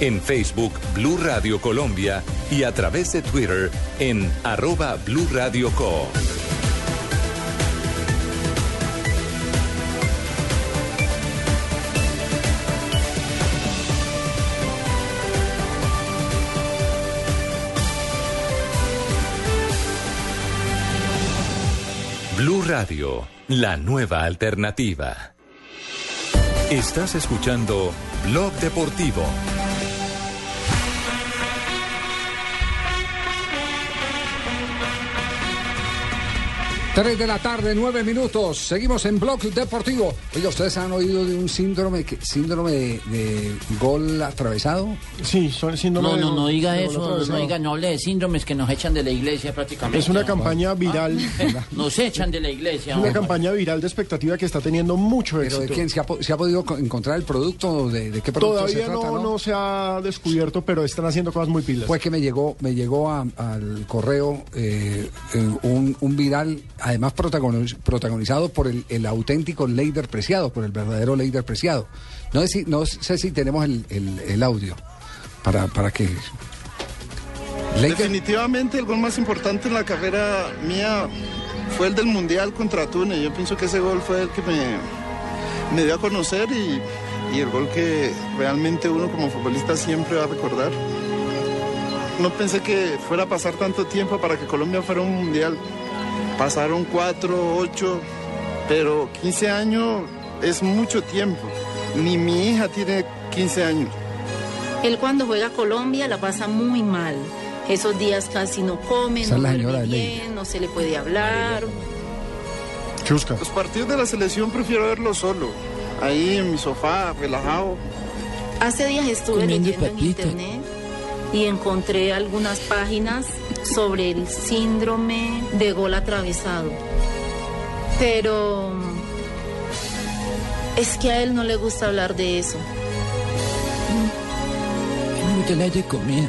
En Facebook, Blue Radio Colombia. Y a través de Twitter, en arroba Blue Radio Co. Blue Radio, la nueva alternativa. Estás escuchando Blog Deportivo. Tres de la tarde, nueve minutos. Seguimos en Blog Deportivo. Oiga, ¿ustedes han oído de un síndrome que- síndrome de, de gol atravesado? Sí, son síndrome No, de no, no diga de eso, no diga, no hable de síndromes que nos echan de la iglesia prácticamente. Es una campaña viral. <laughs> Nos echan de la iglesia. Es una campaña viral de expectativa que está teniendo mucho ¿Pero éxito. de quién se ha, po- se ha podido co- encontrar el producto? ¿De, de qué producto se Todavía trata? no, no se ha descubierto, pero están haciendo cosas muy pilas. Fue que me llegó, me llegó a- al correo eh, eh, un, un viral, además protagoniz- protagonizado por el, auténtico Leider Preciado, por el verdadero Leider Preciado. No sé si, tenemos el, audio para, para que... Definitivamente el gol más importante en la carrera mía fue el del Mundial contra Túnez. Yo pienso que ese gol fue el que me, me dio a conocer y, y el gol que realmente uno como futbolista siempre va a recordar. No pensé que fuera a pasar tanto tiempo para que Colombia fuera un Mundial. Pasaron cuatro, ocho, pero 15 años es mucho tiempo. Ni mi hija tiene 15 años. Él cuando juega a Colombia la pasa muy mal. Esos días casi no come, Esa no la señora bien, no se le puede hablar. Los partidos de la selección prefiero verlos solo. Ahí en mi sofá, relajado. Hace días estuve Comiendo leyendo en internet y encontré algunas páginas sobre el síndrome de gol atravesado. Pero es que a él no le gusta hablar de eso. Me gusta la de comida.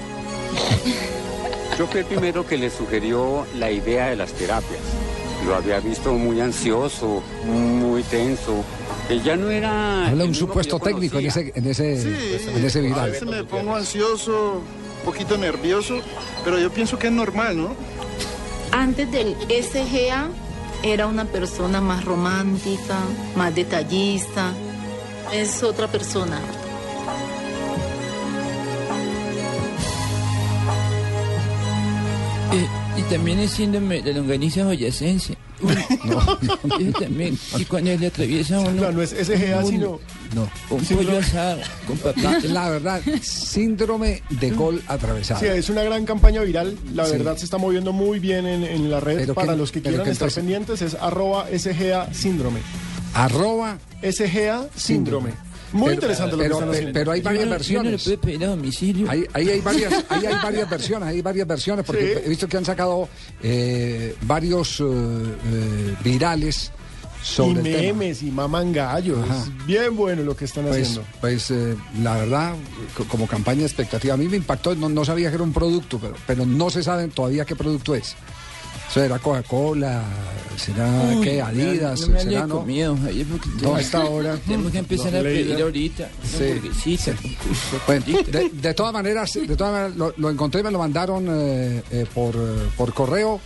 Yo fui el primero que le sugirió la idea de las terapias. Lo había visto muy ansioso, muy tenso. que ya no era... habla un supuesto técnico en ese, en ese, Sí, en ese a viral. veces me pongo ansioso, un poquito nervioso, pero yo pienso que es normal, ¿no? Antes del SGA era una persona más romántica, más detallista. Es otra persona. Eh, y también es síndrome de longaniza boyacense. Eso <laughs> también. Y cuando le atraviesa uno. no es SGA, un- sino- No. Un pollo asado con <laughs> La, verdad, síndrome de gol atravesado. Sí, es una gran campaña viral. La Sí. verdad se está moviendo muy bien en, en la red. Pero Para que- los que quieran que estar entonces- pendientes es arroba SGA síndrome. Arroba SGA síndrome. Muy Pero- interesante lo pero- que están pero- haciendo. pero hay varias Yo no- yo no le versiones. puedo pedir a domicilio. Ahí, ahí hay varias, <laughs> ahí hay varias versiones, hay varias versiones, porque Sí. he visto que han sacado eh, varios eh, eh, virales y sobre el tema. memes y maman gallos. Bien bueno lo que están Pues, haciendo. pues eh, la verdad, co- como campaña de expectativa, a mí me impactó, no, no sabía que era un producto, pero, pero no se sabe todavía qué producto es. ¿Será Coca-Cola? ¿Será Uy, qué? Adidas? No me ¿Será no? comido, Javier, porque No, a esta hora. <laughs> Tenemos que empezar a pedir ahorita. Sí. hamburguesita. <laughs> Bueno, de, de todas maneras, de todas maneras lo, lo encontré, me lo mandaron eh, eh, por, por correo.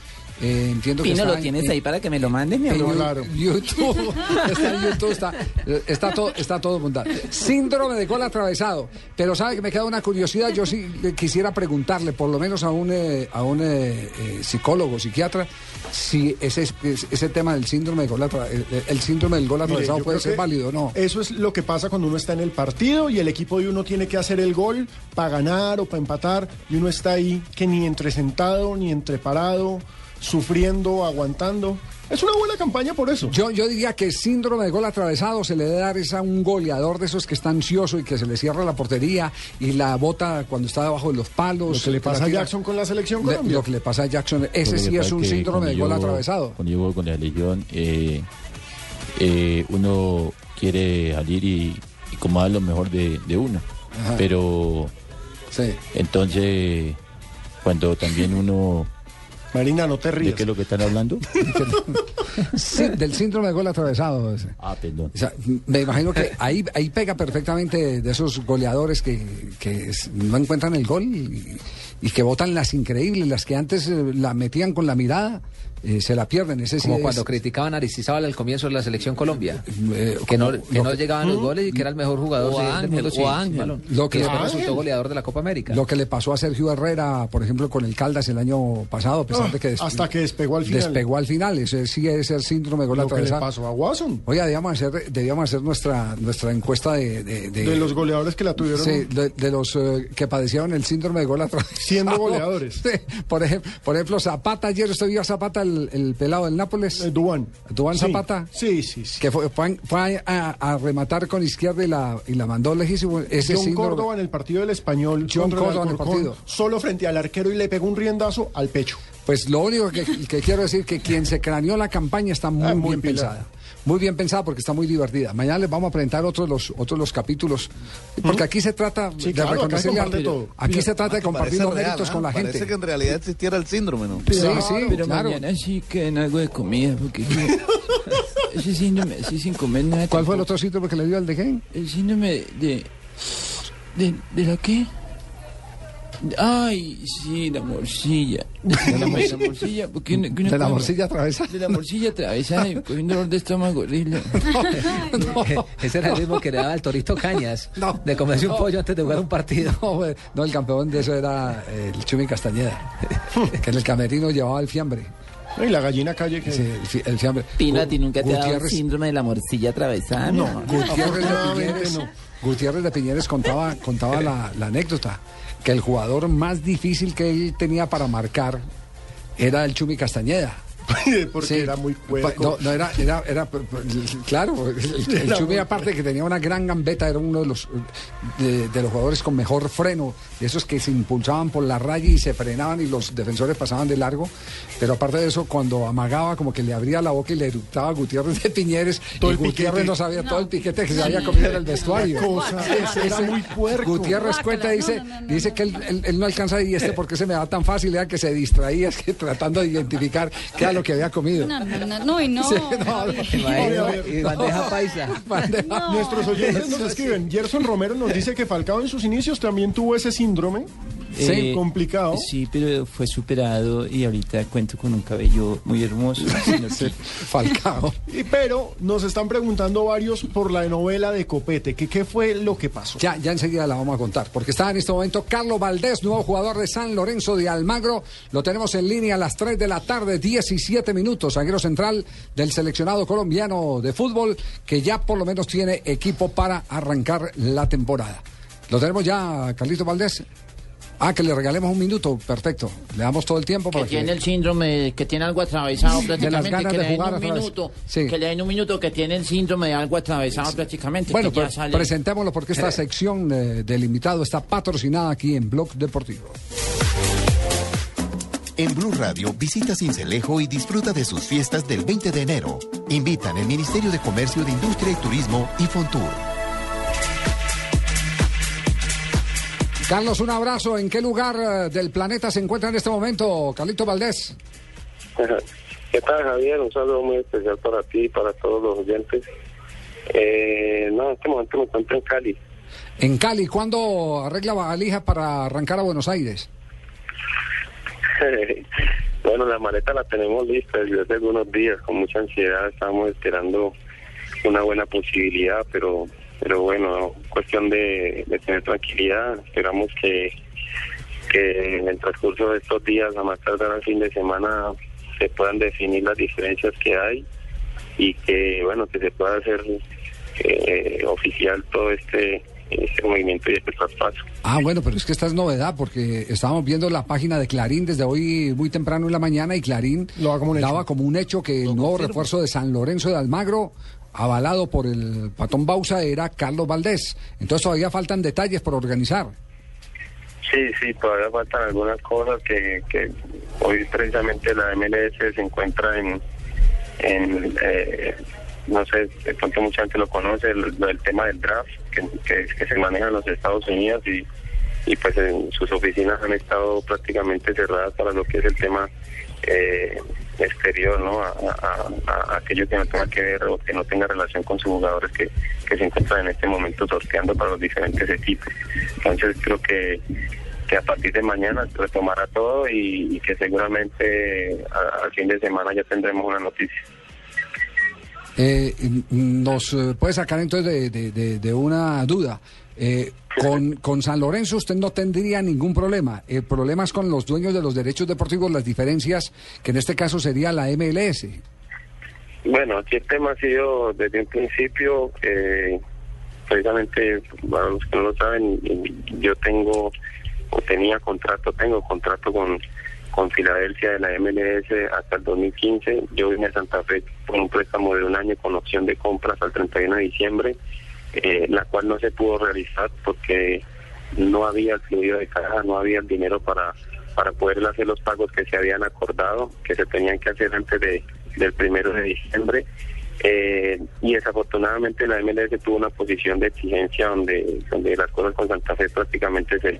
Eh, entiendo que Pino, está ¿lo en- tienes en- ahí para que me lo mandes, mi amor? Yu- YouTube, <laughs> está en YouTube, está, está todo, está todo montado. Síndrome de gol atravesado. Pero sabe que me queda una curiosidad, yo sí le quisiera preguntarle, por lo menos a un, eh, a un eh, eh, psicólogo, psiquiatra, si ese, ese, tema del síndrome de gol atra- el, el síndrome del gol atravesado puede ser que válido o no. Eso es lo que pasa cuando uno está en el partido y el equipo de uno tiene que hacer el gol para ganar o para empatar y uno está ahí que ni entre sentado ni entre parado. Sufriendo, aguantando. Es una buena campaña por eso. Yo, yo diría que síndrome de gol atravesado se le debe dar es a un goleador de esos que está ansioso y que se le cierra la portería y la bota cuando está debajo de los palos. Lo que le pasa a. Jackson con la selección Le- Colombia. Lo que le pasa a Jackson, ese sí es un síndrome de gol yo- atravesado. Cuando yo voy con la Legión, eh, eh, uno quiere salir y, y como dar lo mejor de, de uno. Ajá. Pero entonces, cuando también uno... Marina, no te ¿De rías. qué es lo que están hablando? <laughs> Sí, del síndrome de gol atravesado. ese. Ah, perdón. O sea, me imagino que ahí, ahí pega perfectamente de esos goleadores que, que no encuentran el gol y, y que votan las increíbles, las que antes eh, la metían con la mirada, eh, se la pierden. Ese sí Como es- cuando criticaban a Aristizábal al comienzo de la selección Colombia. Eh, que no, que lo no llegaban los ¿Mm? goles y que era el mejor jugador O sí, del Ángel, o balón. Lo que que le resultó goleador de la Copa América. Lo que le pasó a Sergio Herrera, por ejemplo, con el Caldas el año pasado, a pesar Ah, de que hasta que despegó al final. Despegó al final, ese sí es el síndrome de gol Lo que le pasó a Watson. Oiga, debíamos hacer, debíamos hacer nuestra, nuestra encuesta de, de, De los goleadores que la tuvieron. Sí, de, de los eh, que padecieron el síndrome de gol atravesado. Siendo goleadores. <laughs> Sí, por, ejemplo, por ejemplo, Zapata, ayer usted vio a Zapata, el, el pelado del Nápoles. Duan. Duan Sí, Zapata. Sí, sí, sí. Que fue, fue, fue a, a rematar con izquierda y la, y la mandó lejísimo. Ese John síndrome- Córdoba en el partido del español. John Córdoba en el partido. Solo frente al arquero y le pegó un riendazo al pecho. Pues lo único que, que quiero decir que quien se craneó la campaña está muy, Ah, muy bien pensada. Muy bien pensada porque está muy divertida. Mañana les vamos a presentar otros los otros los capítulos porque aquí se trata Sí, de claro, reconocerle al- comparte todo. aquí se trata de compartir parece los real, méritos ¿ah? con la Parece gente. que en realidad existiera el síndrome, ¿no? Sí, sí, pero claro. mañana sí que en algo de comida, porque <laughs> ese síndrome así sin comer nada. ¿Cuál fue el otro síndrome que le dio al de qué? El síndrome de. ¿De, de la qué? Ay, sí, la morcilla. De la, mor- la morcilla, porque uno De la morcilla atravesada. De la morcilla atravesada y con un dolor de estómago horrible. <laughs> Ese era el mismo que le daba al Torito Cañas. de comerse un No. pollo antes de jugar un partido. No, no, el campeón de eso era eh, el Chumi Castañeda, que en el camerino llevaba el fiambre. Y la gallina calle que... Sí, el, fi- el fiambre. Pino, ¿a Gu- ti nunca te ha dado Gutiérrez- síndrome de la morcilla atravesada? No? Gutiérrez de Piñeres, no. Gutiérrez de Piñeres contaba, contaba la, la anécdota que el jugador más difícil que él tenía para marcar era el Chumi Castañeda. <laughs> Porque Sí. era muy puerco. No, no era, era, era, claro, el, el <laughs> Chumi aparte que tenía una gran gambeta, era uno de los de, de los jugadores con mejor freno, de esos que se impulsaban por la raya y se frenaban y los defensores pasaban de largo, pero aparte de eso, cuando amagaba como que le abría la boca y le eructaba a Gutiérrez de Piñeres, Todo y Gutiérrez piquete. no sabía todo el piquete que se había comido en el vestuario. Cosa, ese era muy puerco. Gutiérrez cuenta, dice, dice que él, él- él no alcanza y este por qué se me da tan fácil, era que se distraía, es que tratando de identificar qué era lo que había comido. No, no, no, no, y no. Sí, no, no. Imagínate, y bandeja paisa. <laughs> Bandeja- Nuestros oyentes nos escriben. Gerson Romero nos dice que Falcao en sus inicios también tuvo ese síndrome. Eh, complicado. Sí, pero fue superado y ahorita cuento con un cabello muy hermoso. <laughs> que- Falcao. <laughs> Y, pero nos están preguntando varios por la novela de Copete. que ¿Qué fue lo que pasó? Ya, ya enseguida la vamos a contar, porque está en este momento Carlos Valdés, nuevo jugador de San Lorenzo de Almagro. Lo tenemos en línea a las 3 de la tarde, 17 minutos, zaguero central del seleccionado colombiano de fútbol, que ya por lo menos tiene equipo para arrancar la temporada. Lo tenemos ya, Carlito Valdés. Ah, que le regalemos un minuto, perfecto. Le damos todo el tiempo Que para tiene que... el síndrome, que tiene algo atravesado De las prácticamente, ganas que de le den jugar un minuto, Sí. que le den un minuto, que tiene el síndrome de algo atravesado prácticamente, Bueno, que ya pues sale. presentémoslo porque esta sección eh, del invitado está patrocinada aquí en Blog Deportivo. En Blue Radio visita Cincelejo y disfruta de sus fiestas del 20 de enero. Invitan el Ministerio de Comercio de Industria y Turismo y Fontur. Carlos, un abrazo. ¿En qué lugar eh, del planeta se encuentra en este momento, Carlito Valdés? <laughs> ¿Qué tal, Javier? Un saludo muy especial para ti y para todos los oyentes. Eh, no, en este momento me encuentro en Cali. En Cali, ¿cuándo arregla valija para arrancar a Buenos Aires? <laughs> bueno, la maleta la tenemos lista desde hace algunos días, con mucha ansiedad. Estamos esperando una buena posibilidad, pero pero bueno, cuestión de, de tener tranquilidad. Esperamos que, que en el transcurso de estos días, a más tardar al fin de semana, se puedan definir las diferencias que hay y que, bueno, que se pueda hacer eh, oficial todo este este movimiento y este traspaso. Ah, bueno, pero es que esta es novedad porque estábamos viendo la página de Clarín desde hoy muy temprano en la mañana y Clarín daba como un hecho que el nuevo refuerzo de San Lorenzo de Almagro avalado por el patón Bausa era Carlos Valdés. Entonces todavía faltan detalles por organizar. Sí, sí, todavía faltan algunas cosas que, que hoy precisamente la MLS se encuentra en, en eh, no sé, de pronto mucha gente lo conoce, el, el tema del draft, que, se maneja en los Estados Unidos y, y pues en sus oficinas han estado prácticamente cerradas para lo que es el tema eh, exterior, ¿no? A, a, aquello que no tenga que ver o que no tenga relación con sus jugadores que, se encuentran en este momento sorteando para los diferentes equipos. Entonces creo que que a partir de mañana retomará todo y, que seguramente al fin de semana ya tendremos una noticia. Eh, nos eh, puede sacar entonces de, de, una duda. Eh, con, con San Lorenzo usted no tendría ningún problema. El problema es con los dueños de los derechos deportivos, las diferencias, que en este caso sería la MLS. Bueno, aquí el tema ha sido desde un principio, precisamente, para los que no lo saben, yo tengo o tenía contrato, tengo contrato con, con Filadelfia de la MLS hasta el 2015. Yo vine a Santa Fe por un préstamo de un año con opción de compras al 31 de diciembre, eh, la cual no se pudo realizar porque no había el fluido de caja, no había el dinero para, para poder hacer los pagos que se habían acordado, que se tenían que hacer antes de, del primero de diciembre. Eh, y desafortunadamente la MLS tuvo una posición de exigencia donde, donde las cosas con Santa Fe prácticamente se,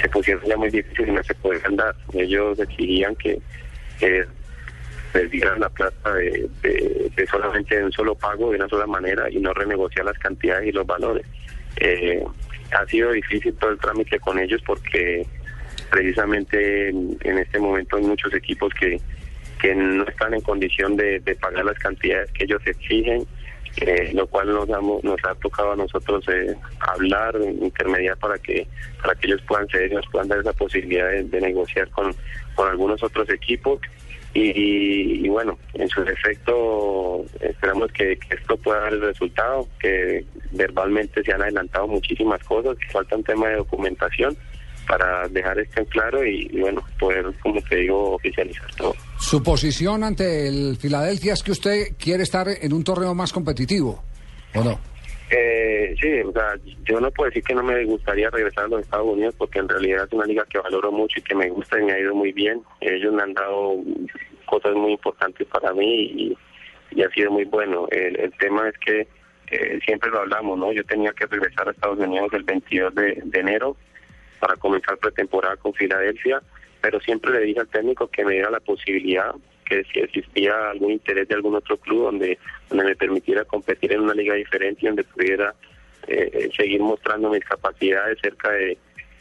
se pusieron ya muy difíciles y no se podían dar. Ellos exigían que, que perdieran la plata de, de, solamente un solo pago de una sola manera y no renegociar las cantidades y los valores. Eh, ha sido difícil todo el trámite con ellos porque precisamente en, este momento hay muchos equipos que, que no están en condición de, de pagar las cantidades que ellos exigen eh, lo cual nos, nos ha tocado a nosotros eh, hablar, intermediar para que para que ellos puedan ceder, nos puedan dar esa posibilidad de, negociar con, con algunos otros equipos. Y, bueno, en su efecto esperamos que, esto pueda dar el resultado, que verbalmente se han adelantado muchísimas cosas, que falta un tema de documentación para dejar esto en claro y, bueno, poder, como te digo, oficializar todo. Su posición ante el Filadelfia es que usted quiere estar en un torneo más competitivo, ¿o no? Eh, sí, o sea, yo no puedo decir que no me gustaría regresar a los Estados Unidos porque en realidad es una liga que valoro mucho y que me gusta y me ha ido muy bien. Ellos me han dado cosas muy importantes para mí y, ha sido muy bueno. El, tema es que eh, siempre lo hablamos, ¿no? Yo tenía que regresar a Estados Unidos el 22 de enero para comenzar pretemporada con Filadelfia, pero siempre le dije al técnico que me diera la posibilidad, que si existía algún interés de algún otro club donde, donde me permitiera competir en una liga diferente y donde pudiera eh, seguir mostrando mis capacidades cerca de,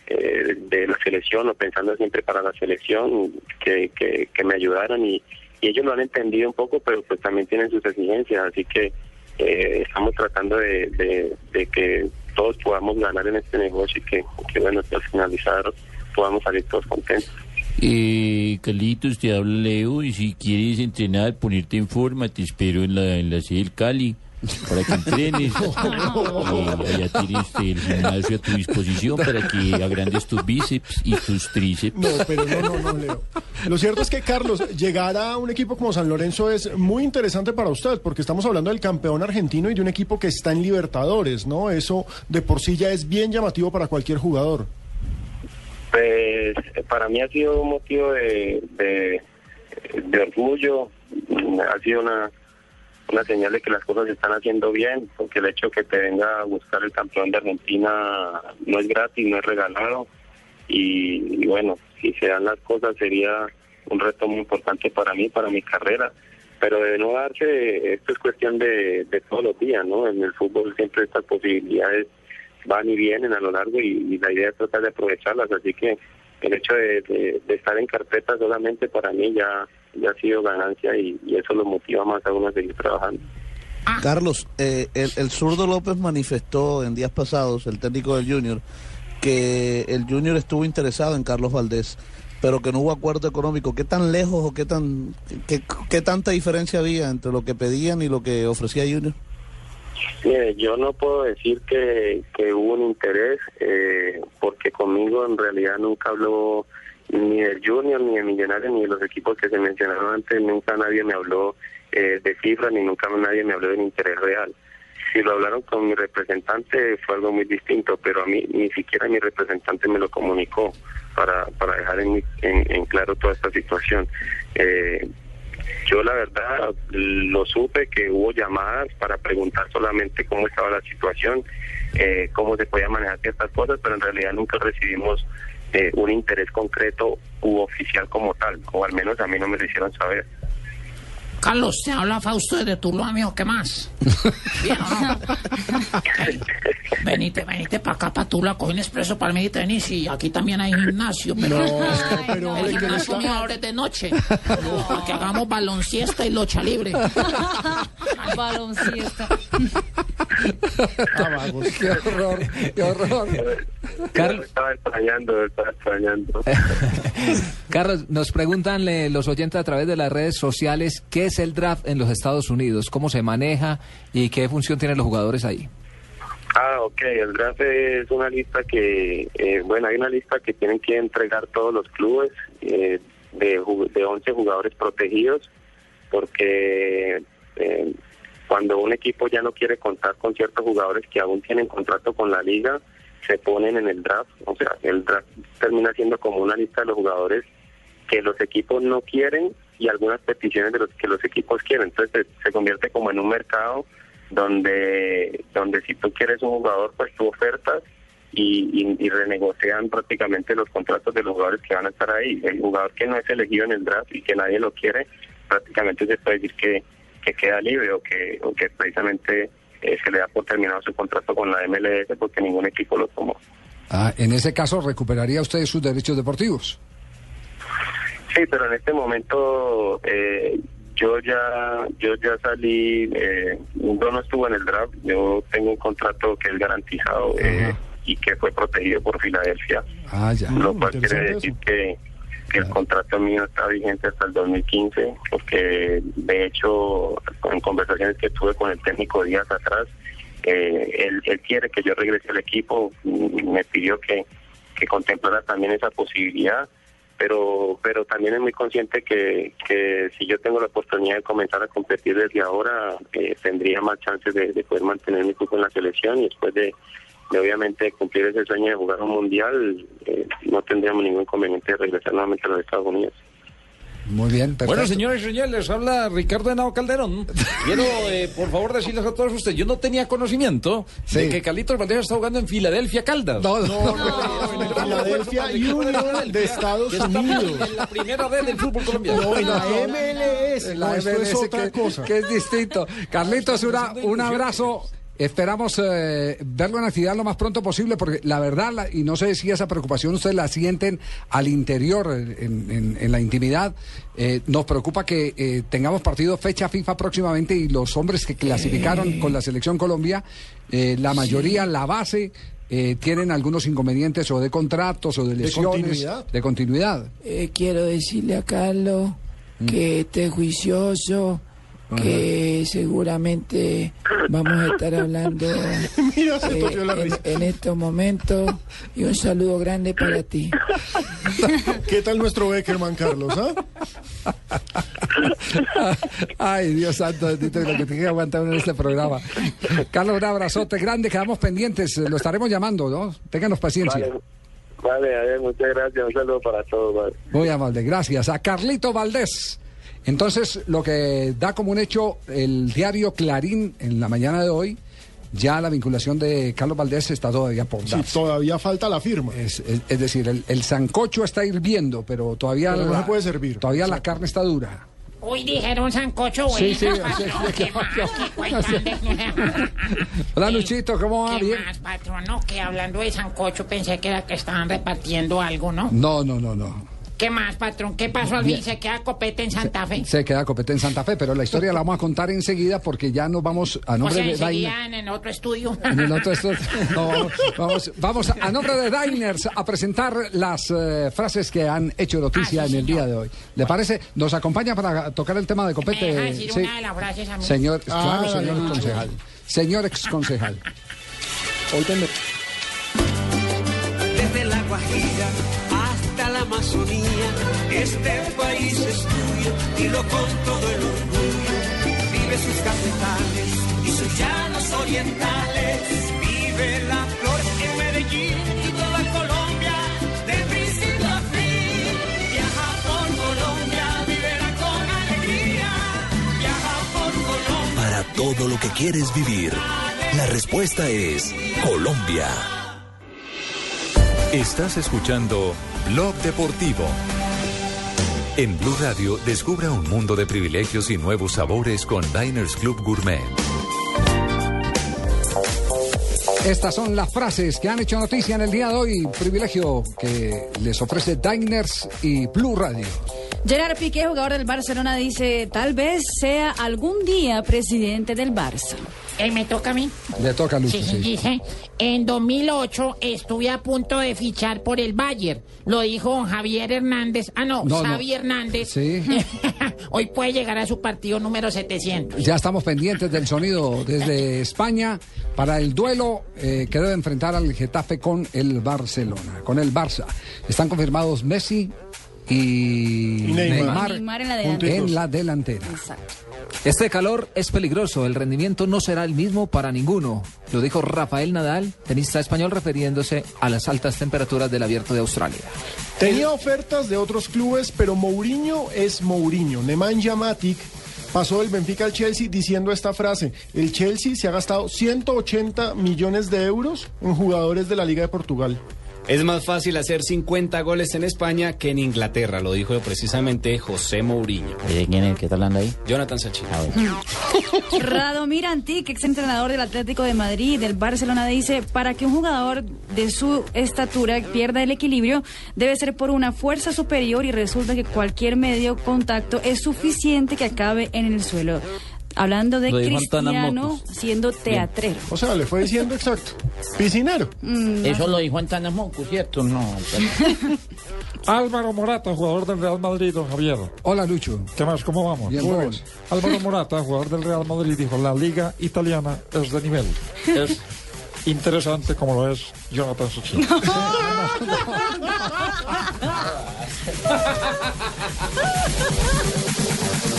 eh, de la selección o pensando siempre para la selección, que, que, me ayudaran y, ellos lo han entendido un poco, pero pues también tienen sus exigencias, así que eh, estamos tratando de, que todos podamos ganar en este negocio y que, bueno, al finalizar podamos salir todos contentos. Eh, Carlitos, te habla Leo y si quieres entrenar, ponerte en forma, te espero en la, en la sede del Cali para que entrenes. y <laughs> allá tienes el gimnasio a tu disposición para que agrandes tus bíceps y tus tríceps. No, pero no, no, no, Leo. Lo cierto es que, Carlos, llegar a un equipo como San Lorenzo es muy interesante para usted, porque estamos hablando del campeón argentino y de un equipo que está en Libertadores, ¿no? Eso de por sí ya es bien llamativo para cualquier jugador. Pues para mí ha sido un motivo de, de, de orgullo, ha sido una una señal de que las cosas se están haciendo bien, porque el hecho que te venga a buscar el campeón de Argentina no es gratis, no es regalado. Y, bueno, si se dan las cosas sería un reto muy importante para mí, para mi carrera. Pero de no darse, esto es cuestión de, de todos los días, ¿no? En el fútbol siempre estas posibilidades van y vienen a lo largo y, la idea es tratar de aprovecharlas. Así que el hecho de estar en carpeta solamente para mí ya ya ha sido ganancia y, eso lo motiva más a uno a seguir trabajando. Ah. Carlos, eh, el, el zurdo López manifestó en días pasados, el técnico del Junior, que el Junior estuvo interesado en Carlos Valdés, pero que no hubo acuerdo económico. ¿Qué tan lejos o qué tan qué, qué tanta diferencia había entre lo que pedían y lo que ofrecía Junior? Mire, yo no puedo decir que, que hubo un interés, eh, porque conmigo en realidad nunca habló ni del Junior, ni de Millonarios, ni de los equipos que se mencionaron antes, nunca nadie me habló eh, de cifras, ni nunca nadie me habló del interés real. Si lo hablaron con mi representante fue algo muy distinto, pero a mí ni siquiera mi representante me lo comunicó para, para dejar en, en, en claro toda esta situación. Eh, yo la verdad lo supe que hubo llamadas para preguntar solamente cómo estaba la situación, eh, cómo se podía manejar ciertas cosas, pero en realidad nunca recibimos eh, un interés concreto u oficial como tal, o al menos a mí no me lo hicieron saber. Carlos, te habla Fausto desde Tuluá, amigo, ¿qué más? <laughs> ¿Bien no? Venite, venite para acá, para Tuluá, coge un expreso para mí y te venís. Y aquí también hay gimnasio, pero, No, pero, hombre, el gimnasio mío ahora es de noche. Para que hagamos balonciesta y locha libre. <laughs> Balonciesta. qué horror, qué horror. Carlos estaba extrañando, estaba extrañando. <laughs> Carlos, nos preguntan eh, los oyentes a través de las redes sociales qué es el draft en los Estados Unidos, cómo se maneja y qué función tienen los jugadores ahí. Ah, ok, el draft es una lista que, eh, bueno, hay una lista que tienen que entregar todos los clubes eh, de, de 11 jugadores protegidos, porque eh, cuando un equipo ya no quiere contar con ciertos jugadores que aún tienen contrato con la liga, se ponen en el draft, o sea, el draft termina siendo como una lista de los jugadores que los equipos no quieren y algunas peticiones de los que los equipos quieren. Entonces se, convierte como en un mercado donde donde si tú quieres un jugador, pues tú ofertas y renegocian prácticamente los contratos de los jugadores que van a estar ahí. El jugador que no es elegido en el draft y que nadie lo quiere, prácticamente se puede decir que, que queda libre o que, o que precisamente eh, se le da por terminado su contrato con la MLS porque ningún equipo lo tomó. Ah, en ese caso, ¿recuperaría usted sus derechos deportivos? Sí, pero en este momento eh, yo ya yo ya salí, eh, yo no estuve en el draft, yo tengo un contrato que es garantizado eh, y que fue protegido por Filadelfia, Ah, ya. lo cual quiere decir que, que el contrato mío está vigente hasta el 2015, porque de hecho en conversaciones que tuve con el técnico días atrás, eh, él, él quiere que yo regrese al equipo, me pidió que, que contemplara también esa posibilidad pero pero también es muy consciente que, que si yo tengo la oportunidad de comenzar a competir desde ahora, eh, tendría más chances de, de poder mantener mi cupo en la selección y después de, de obviamente cumplir ese sueño de jugar un mundial, eh, no tendríamos ningún inconveniente de regresar nuevamente a los Estados Unidos. Muy bien, perfecto. Bueno, señores y señores, les habla Ricardo Henao Calderón. Quiero, eh, por favor, decirles a todos ustedes, yo no tenía conocimiento de que Carlitos Valdés está jugando en Filadelfia Caldas. No, Filadelfia Union de Estados Unidos. En la primera D del fútbol colombiano. No, en la MLS. En la No, esto es MLS, otra que, cosa. que es distinto. Carlitos, una- un abrazo. Esperamos eh, verlo en actividad lo más pronto posible, porque la verdad, la- y no sé si esa preocupación ustedes la sienten al interior, en, en- en la intimidad, eh, nos preocupa que eh, tengamos partido fecha FIFA próximamente y los hombres que clasificaron con la selección Colombia, eh, la mayoría, la base, eh, tienen algunos inconvenientes o de contratos o de lesiones. continuidad. De continuidad. Eh, quiero decirle a Carlos que esté juicioso, que seguramente vamos a estar hablando <laughs> Mira, se eh, la en, estos momentos y un saludo grande para ti. <laughs> ¿Qué tal nuestro Beckerman, Carlos? ah? <laughs> Ay, Dios santo, bendito, lo que tiene que aguantar en este programa. Carlos, un abrazote grande, quedamos pendientes, lo estaremos llamando, ¿no? Ténganos paciencia. Vale, vale, a ver, muchas gracias, un saludo para todos. vale. Muy amable, gracias. A Carlito Valdés. Entonces, lo que da como un hecho el diario Clarín en la mañana de hoy, ya la vinculación de Carlos Valdés está todavía por Sí, darse. todavía falta la firma. Es, es- es decir, el, el sancocho está hirviendo, pero todavía, Pero no la, se puede servir. todavía la carne está dura. Uy, dijeron sancocho, Sí, güey. sí, sí, <laughs> sí, ¿qué sí, sí. Hola, Luchito, ¿cómo va? ¿Qué Bien. más, patrón? No, que hablando de sancocho pensé que era que estaban repartiendo algo, ¿no? No, no, no, no. ¿Qué más, patrón? ¿Qué pasó al fin? ¿Se queda copete en Santa Fe? Se queda copete en Santa Fe, pero la historia la vamos a contar enseguida porque ya nos vamos a O nombre sea, de enseguida en el otro estudio. En el otro no, vamos, a nombre de Diners a presentar las eh, frases que han hecho noticia en el día de hoy. ¿Le parece? Nos acompaña para tocar el tema de ¿Me deja copete. decir Sí. una de las frases a mí? Señor, Ah, claro, señor concejal. señor exconcejal. Desde la Guajira la Amazonía, este país es tuyo, dilo con todo el orgullo. Vive sus cafetales y sus llanos orientales, vive la flor en Medellín y toda Colombia, de principio a fin. Viaja por Colombia, vivirá con alegría. Viaja por Colombia. Para todo lo que quieres vivir, la respuesta es Colombia. Estás escuchando Blog Deportivo. En Blue Radio, descubra un mundo de privilegios y nuevos sabores con Diners Club Gourmet. Estas son las frases que han hecho noticia en el día de hoy. Privilegio que les ofrece Diners y Blue Radio. Gerard Piqué, jugador del Barcelona, dice, tal vez sea algún día presidente del Barça. Eh, me toca a mí. Le toca a Lucho, Sí, sí. dice, en 2008 estuve a punto de fichar por el Bayern. Lo dijo Javier Hernández. Ah, no, No, no. Xavi Hernández. Sí. <laughs> Hoy puede llegar a su partido número 700. Ya estamos pendientes del sonido desde España para el duelo eh, que debe enfrentar al Getafe con el Barcelona, con el Barça. Están confirmados Messi y, Y Neymar. Neymar en la en delantera. la delantera. Este calor es peligroso, el rendimiento no será el mismo para ninguno, lo dijo Rafael Nadal, tenista español refiriéndose a las altas temperaturas del abierto de Australia. Tenía ofertas de otros clubes, pero Mourinho es Mourinho. Nemanja Matic pasó del Benfica al Chelsea diciendo esta frase. El Chelsea se ha gastado 180 millones de euros en jugadores de la Liga de Portugal. Es más fácil hacer 50 goles en España que en Inglaterra, lo dijo precisamente José Mourinho. ¿Quién es el que está hablando ahí? Jonathan Sachin. <laughs> Radomir Antic, ex entrenador del Atlético de Madrid y del Barcelona, dice, para que un jugador de su estatura pierda el equilibrio, debe ser por una fuerza superior y resulta que cualquier medio contacto es suficiente que acabe en el suelo. Hablando de Cristiano siendo teatrero. O sea, le fue diciendo exacto. Piscinero. Mm, Eso lo dijo Antana Moco, ¿cierto? No. <laughs> Álvaro Morata, jugador del Real Madrid, don Javier. Hola, Lucho. ¿Qué más? ¿Cómo vamos? Bien, Muy vos. bien. Álvaro Morata, jugador del Real Madrid, dijo, la liga italiana es de nivel. Es interesante como lo es Jonathan Suchin. <laughs> <laughs>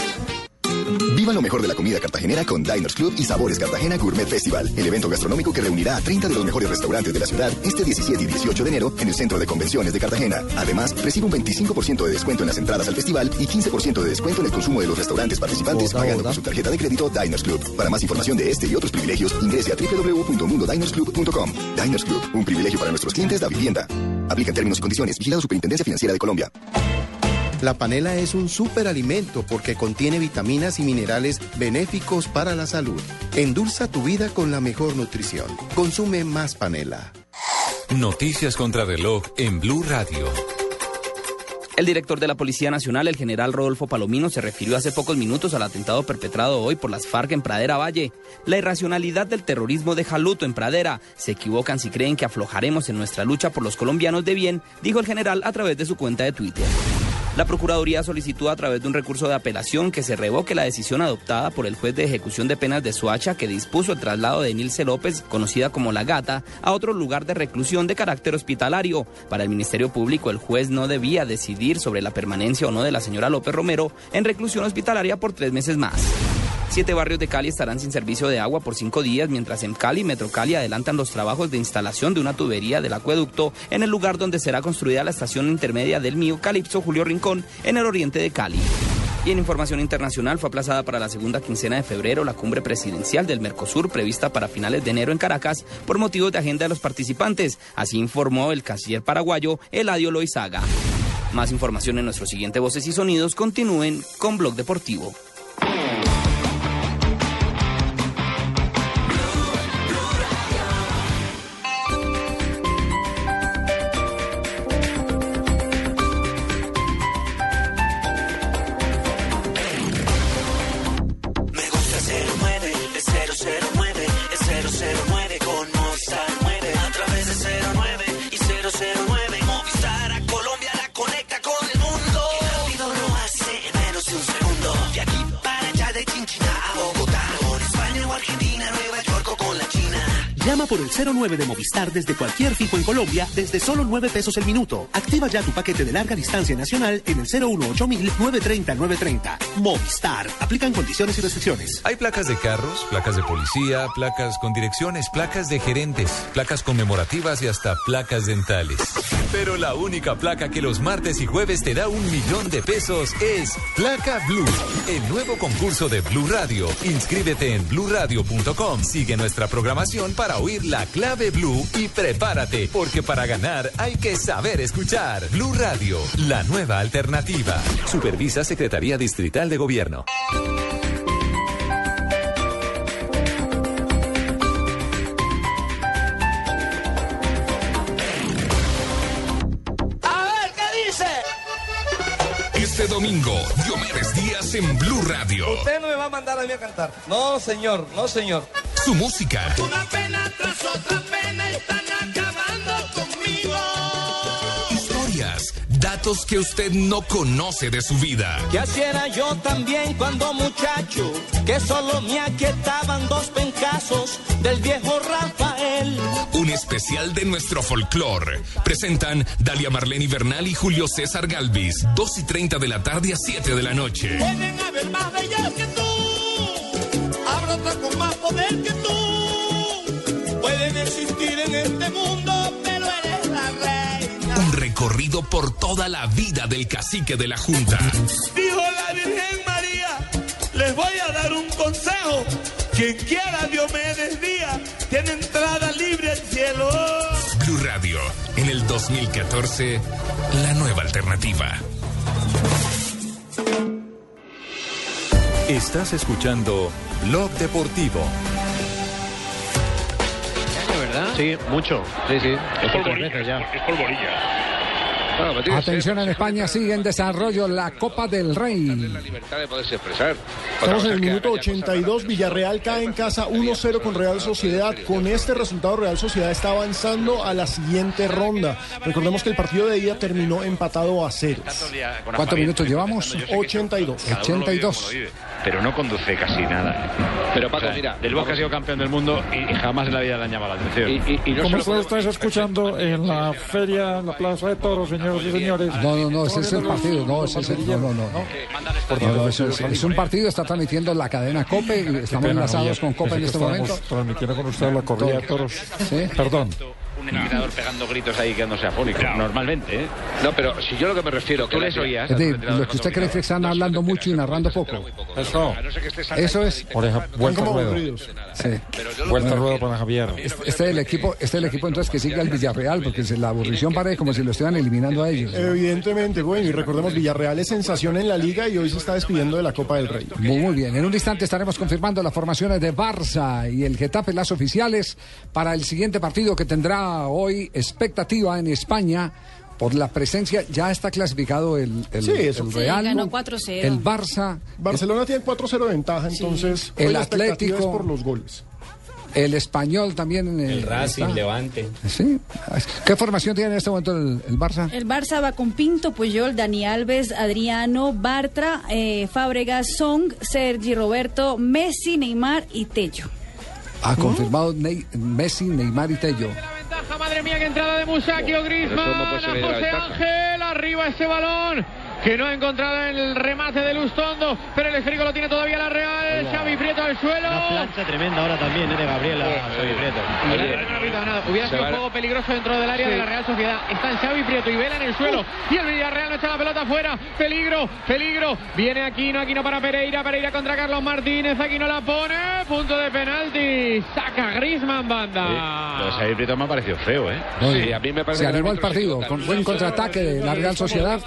Viva lo mejor de la comida cartagenera con Diners Club y Sabores Cartagena Gourmet Festival, el evento gastronómico que reunirá a 30 de los mejores restaurantes de la ciudad este 17 y 18 de enero en el Centro de Convenciones de Cartagena. Además, recibe un 25% de descuento en las entradas al festival y 15% de descuento en el consumo de los restaurantes participantes pagando boda. con su tarjeta de crédito Diners Club. Para más información de este y otros privilegios, ingrese a www.mundodinersclub.com. Diners Club, un privilegio para nuestros clientes da vivienda. Aplica en términos y condiciones. Vigilado Superintendencia Financiera de Colombia. La panela es un superalimento porque contiene vitaminas y minerales benéficos para la salud. Endulza tu vida con la mejor nutrición. Consume más panela. Noticias contra reloj en Blue Radio. El director de la Policía Nacional, el general Rodolfo Palomino, se refirió hace pocos minutos al atentado perpetrado hoy por las FARC en Pradera Valle. La irracionalidad del terrorismo deja luto en Pradera. Se equivocan si creen que aflojaremos en nuestra lucha por los colombianos de bien, dijo el general a través de su cuenta de Twitter. La Procuraduría solicitó a través de un recurso de apelación que se revoque la decisión adoptada por el juez de ejecución de penas de Soacha que dispuso el traslado de Nilce López, conocida como La Gata, a otro lugar de reclusión de carácter hospitalario. Para el Ministerio Público, el juez no debía decidir sobre la permanencia o no de la señora López Romero en reclusión hospitalaria por tres meses más. Siete barrios de Cali estarán sin servicio de agua por cinco días, mientras en Cali, Metro Cali adelantan los trabajos de instalación de una tubería del acueducto en el lugar donde será construida la estación intermedia del Mío Calipso Julio Rincón, en el oriente de Cali. Y en información internacional fue aplazada para la segunda quincena de febrero la cumbre presidencial del Mercosur prevista para finales de enero en Caracas por motivos de agenda de los participantes. Así informó el canciller paraguayo Eladio Loizaga. Más información en nuestro siguiente Voces y Sonidos. Continúen con Blog Deportivo. Movistar desde cualquier fijo en Colombia desde solo 9 pesos el minuto. Activa ya tu paquete de larga distancia nacional en el 018 930 930. Movistar. Aplican condiciones y restricciones. Hay placas de carros, placas de policía, placas con direcciones, placas de gerentes, placas conmemorativas y hasta placas dentales. Pero la única placa que los martes y jueves te da un millón de pesos es Placa Blue, el nuevo concurso de Blue Radio. Inscríbete en bluradio.com. Sigue nuestra programación para oír la clave Blue y prepárate, porque para ganar hay que saber escuchar. Blue Radio, la nueva alternativa. Supervisa Secretaría Distrital de Gobierno. A ver, ¿qué dice? Este domingo, Diomedes Díaz en Blue Radio. Usted no me va a mandar a mí a cantar. No, señor, no, señor. Su música, Una pena tras otra pena están acabando conmigo. historias, datos que usted no conoce de su vida. Que así era yo también cuando muchacho, que solo me aquietaban dos pencazos del viejo Rafael. Un especial de nuestro folclore. Presentan Dalia Marlene Bernal y Julio César Galvis. 2 y 30 de la tarde a 7 de la noche. Pueden haber más bellas que tú, habrá otra con más poder que tú. En este mundo, pero eres la reina. Un recorrido por toda la vida del cacique de la Junta. Dijo la Virgen María, les voy a dar un consejo. Quien quiera Diomedes Díaz tiene entrada libre al cielo. Blue Radio, en el 2014, la nueva alternativa. Estás escuchando Blog Deportivo. Sí, mucho. Sí, sí. Es polvorilla, ya. Es polvorilla. Atención en España, sigue en desarrollo la Copa del Rey. libertad de poderse expresar. Estamos en el minuto 82, Villarreal cae en casa 1-0 con Real Sociedad. Con este resultado Real Sociedad está avanzando a la siguiente ronda. Recordemos que el partido de ida terminó empatado a ceros. ¿Cuántos minutos llevamos? 82. 82. Pero no conduce casi nada. Pero Paco, mira, Del Bosque ha sido campeón del mundo y, y jamás en la vida le han llamado la atención. Y, y, y no Como ustedes están escuchando en la feria, en la plaza de toros, señores y señores. No, no, no, ese es el partido. No, ese es el, no, no, no. No, no, eso es, es un partido, está transmitiendo la cadena COPE y estamos enlazados con COPE en este momento. transmitiendo con usted la corrida de toros. Sí. Perdón. Un entrenador pegando gritos ahí quedándose afónico. Normalmente, ¿eh? No, pero si yo lo que me refiero... Tú les oías. Es decir, lo que usted cree que están hablando mucho y narrando poco. Eso. Eso es. Oreja, vuelta como ruedo. Sí. Vuelta ruedo para Javier. Este este es el equipo, este es el equipo entonces que sigue al Villarreal, porque la aburrición parece como si lo estuvieran eliminando a ellos. Evidentemente, bueno, y recordemos, Villarreal es sensación en la liga y hoy se está despidiendo de la Copa del Rey. Muy, muy bien. En un instante estaremos confirmando las formaciones de Barça y el Getafe, las oficiales, para el siguiente partido que tendrá hoy expectativa en España por la presencia. Ya está clasificado el, el, Sí, eso. el Sí, Real, ganó 4-0. el Barça, Barcelona tiene 4-0 de ventaja, entonces El Atlético- es por los goles. el Español también. El Racing, está. Levante. Sí. ¿Qué formación tiene en este momento el, el Barça? El Barça va con Pinto, Puyol, Dani Alves, Adriano, Bartra, eh, Fábregas, Song, Sergi Roberto, Messi, Neymar y Tello. Ha confirmado Ney- Messi, Neymar y Tello. ventaja, madre mía, que entrada de Musakio la José. Ángel, arriba ese balón, que no ha encontrado en el remate de Lustondo, pero el esférico lo tiene todavía la Real, Xavi Prieto al suelo. Una plancha tremenda ahora también, ¿eh? De Gabriela, Xavi Prieto. Real no ha pitado nada. Hubiera sido un juego peligroso dentro del área Sí. de la Real Sociedad. Están Xavi Prieto y Vela en el suelo. Y el Villarreal no echa la pelota afuera. Peligro, peligro. Viene Aquino, Aquino para Pereira. Pereira contra Carlos Martínez. Aquino la pone. Punto de penalti. Saca Griezmann, banda. Lo de Xavi Prieto me ha parecido feo, ¿eh? Sí, Se animó el partido con buen contraataque de la Real Sociedad.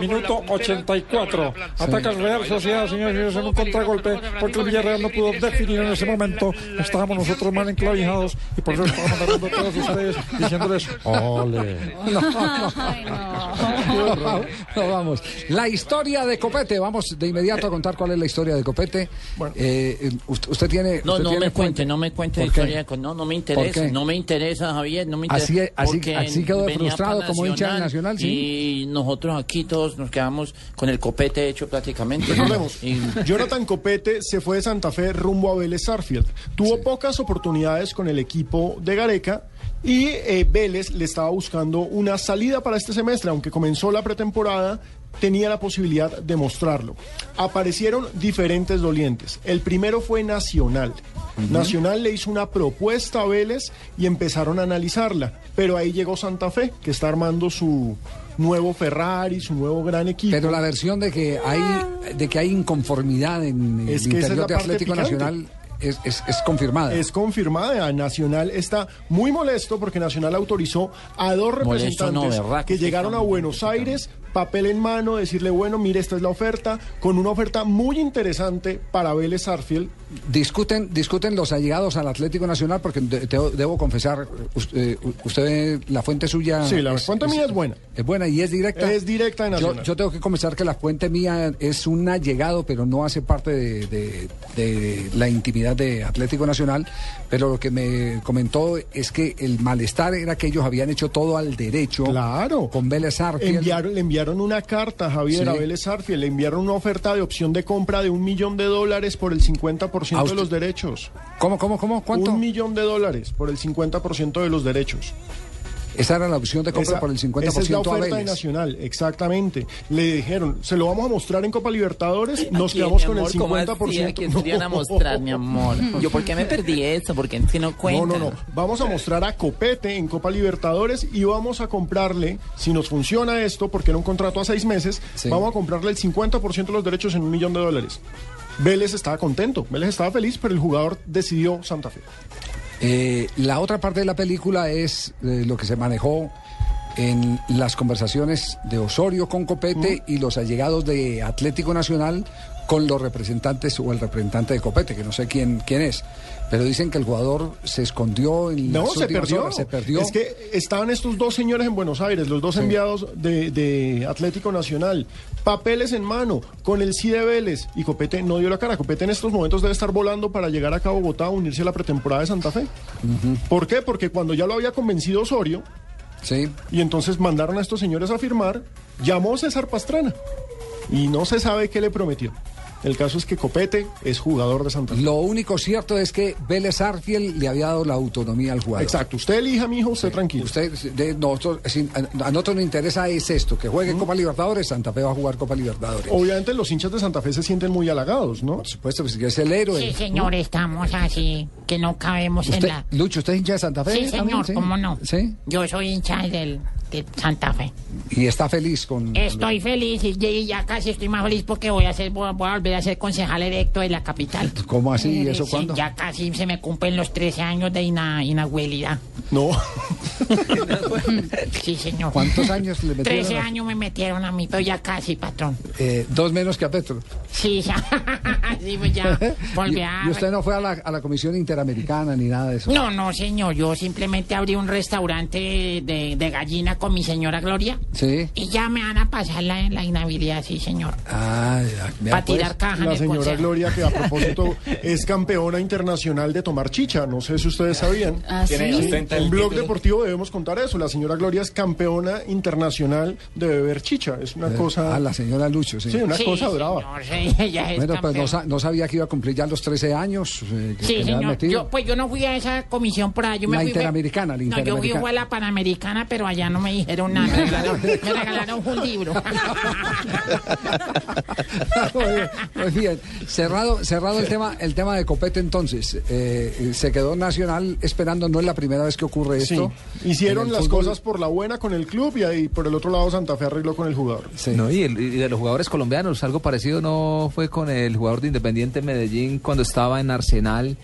Minuto 84. Ataca el Real Sociedad, señores y señores, en un contragolpe, porque el Villarreal no pudo definir en ese momento. Estábamos nosotros mal enclavijados y por eso estamos mandando a todos ustedes diciéndoles, ole. <laughs> No, no. <laughs> No, no, vamos. La historia de Copete. Vamos de inmediato a contar cuál es la historia de Copete. Eh, usted, usted tiene. No, usted no tiene me cuente, no me cuente la historia. con- No, no me ¿Por interesa, no me interesa, Javier, no me interesa. Así- así- así quedó de frustrado como hincha del Nacional, Y nosotros aquí todos todos nos quedamos con el copete hecho prácticamente. Recordemos, Y- Jonathan Copete se fue de Santa Fe rumbo a Vélez Sarfield. Tuvo pocas oportunidades con el equipo de Gareca y eh, Vélez le estaba buscando una salida para este semestre, aunque comenzó la pretemporada. Tenía la posibilidad de mostrarlo. Aparecieron diferentes dolientes. El primero fue Nacional. Nacional le hizo una propuesta a Vélez y empezaron a analizarla. Pero ahí llegó Santa Fe, que está armando su nuevo Ferrari, su nuevo gran equipo. Pero la versión de que hay de que hay inconformidad en Es el que esa es interior de Atlético picante. Nacional es, es- es confirmada. Es confirmada. Nacional está muy molesto porque Nacional autorizó a dos Molesto representantes no, ¿verdad? que Que llegaron a Buenos Aires, papel en mano, decirle, bueno, mire, esta es la oferta, con una oferta muy interesante para Vélez Arfield. Discuten, discuten los allegados al Atlético Nacional porque de- te- debo confesar, us- eh, usted, la fuente suya... Sí, la fuente mía es buena. Es buena y es directa. Es directa Yo, Nacional. yo tengo que confesar que la fuente mía es un allegado, pero no hace parte de, de- de la intimidad de Atlético Nacional. Pero lo que me comentó es que el malestar era que ellos habían hecho todo al derecho. Claro. Con Vélez Arfield. Enviaron, le enviaron una carta, Javier, Sí. a Vélez Arfield, le enviaron una oferta de opción de compra de un millón de dólares por el 50% ¿A de los derechos. ¿Cómo, cómo, cómo? ¿Cuánto? Un millón de dólares por el 50% de los derechos. Esa era la opción de compra Esa- por el 50% Esa es la a oferta de. Nacional, exactamente. Le dijeron, se lo vamos a mostrar en Copa Libertadores, nos quedamos con el amor, ¿cómo 50%. así? ¿A quién se iban a <laughs> mostrar, mi amor? Yo, ¿por qué me perdí eso? Porque si no No, cuenta. no, no. Vamos a mostrar a Copete en Copa Libertadores y vamos a comprarle, si nos funciona esto, porque era un contrato a seis meses, Sí. vamos a comprarle el 50% de los derechos en un millón de dólares. Vélez estaba contento, Vélez estaba feliz, pero el jugador decidió Santa Fe. Eh, la otra parte de la película es eh, lo que se manejó en las conversaciones de Osorio con Copete y los allegados de Atlético Nacional con los representantes o el representante de Copete, que no sé quién, quién es. Pero dicen que el jugador se escondió en No, se perdió. horas, se perdió. Es que estaban estos dos señores en Buenos Aires, los dos enviados de, de Atlético Nacional. Papeles en mano, con el sí de Vélez. Y Copete no dio la cara. Copete en estos momentos debe estar volando para llegar acá a Bogotá a unirse a la pretemporada de Santa Fe. ¿Por qué? Porque cuando ya lo había convencido Osorio, Sí. y entonces mandaron a estos señores a firmar, llamó César Pastrana. Y no se sabe qué le prometió. El caso es que Copete es jugador de Santa Fe. Lo único cierto es que Vélez Arfiel le había dado la autonomía al jugador. Exacto. Usted elija, mi hijo, usted tranquilo. Usted, de, nosotros, sin- a, a nosotros nos interesa es esto, que juegue Copa Libertadores, Santa Fe va a jugar Copa Libertadores. Obviamente los hinchas de Santa Fe se sienten muy halagados, ¿no? Por supuesto, pues que es el héroe. Sí, señor, estamos así, que no cabemos en la... Lucho, ¿usted es hincha de Santa Fe? Sí, también? señor, ¿cómo no? ¿Sí? Yo soy hincha del, de Santa Fe. Y está feliz con... Estoy feliz y y ya casi estoy más feliz porque voy a ser, voy a volver a ser concejal electo de la capital. ¿Cómo así? ¿Y eso Sí, cuándo? Ya casi se me cumplen los 13 años de ina, inabuelidad. No. <laughs> Sí, señor. ¿Cuántos años le metieron? 13 a- años me metieron a mí, pero ya casi, patrón. Eh, dos menos que a Petro. Sí, ya. <laughs> sí, pues ya. <laughs> y, Volví a... y usted no fue a la, a la Comisión Interamericana ni nada de eso. No, no, señor. Yo simplemente abrí un restaurante de, de gallina con mi señora Gloria. Sí. Y ya me van a pasar la, la inhabilidad, sí, señor. Ah, ya, Para pues. tirar caja en La señora consejo. Gloria, que a <laughs> propósito es campeona internacional de tomar chicha. No sé si ustedes sabían. ¿Ah, sí? En Blog. Deportivo debemos contar eso. La señora Gloria es campeona internacional de beber chicha. Es una cosa. Ah, la señora Lucho, sí. Sí, una Sí, cosa brava. señor, sí, <laughs> ella es Bueno, pues no, no sabía que iba a cumplir ya los 13 años. eh, que- Sí, señor. Yo, pues yo no fui a esa comisión por allá. Yo me La fui, Interamericana, la No, yo fui Interamericana. a la Panamericana, pero allá no me dijeron nada. Me regalaron, me regalaron un libro. <laughs> muy bien, muy bien. Cerrado, cerrado el tema, el tema de Copete entonces. Eh, se quedó Nacional esperando, no es la primera vez que ocurre Sí. esto. Hicieron las fútbol- cosas por la buena con el club y ahí por el otro lado Santa Fe arregló con el jugador. No, y, el- y de los jugadores colombianos, algo parecido no fue con el jugador de Independiente Medellín cuando estaba en Arsenal.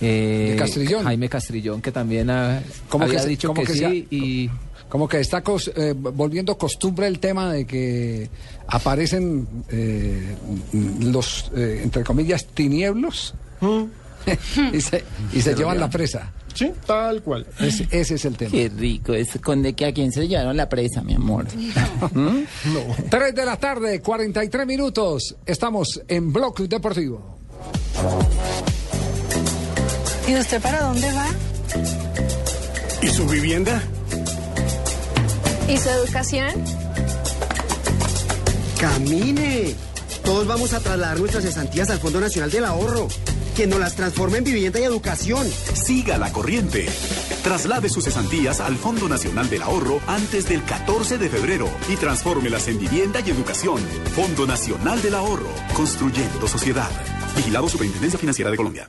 eh, De Castrillón. Jaime Castrillón, que también ha, Como había que dicho que, que sí. y Como que está cos- eh, volviendo costumbre el tema de que aparecen eh, los, eh, entre comillas, tinieblos <laughs> y se, y se llevan la presa. Sí, tal cual. Ese, ese es el tema. Qué rico, es con de que a quién se llevaron la presa, mi amor. ¿Mm? Tres de la tarde, 43 minutos. Estamos en Block Deportivo. ¿Y usted para dónde va? ¿Y su vivienda? ¿Y su educación? Camine. Todos vamos a trasladar nuestras cesantías al Fondo Nacional del Ahorro, que nos las transforme en vivienda y educación. Siga la corriente. Traslade sus cesantías al Fondo Nacional del Ahorro antes del 14 de febrero y transfórmelas en vivienda y educación. Fondo Nacional del Ahorro, construyendo sociedad. Vigilado Superintendencia Financiera de Colombia.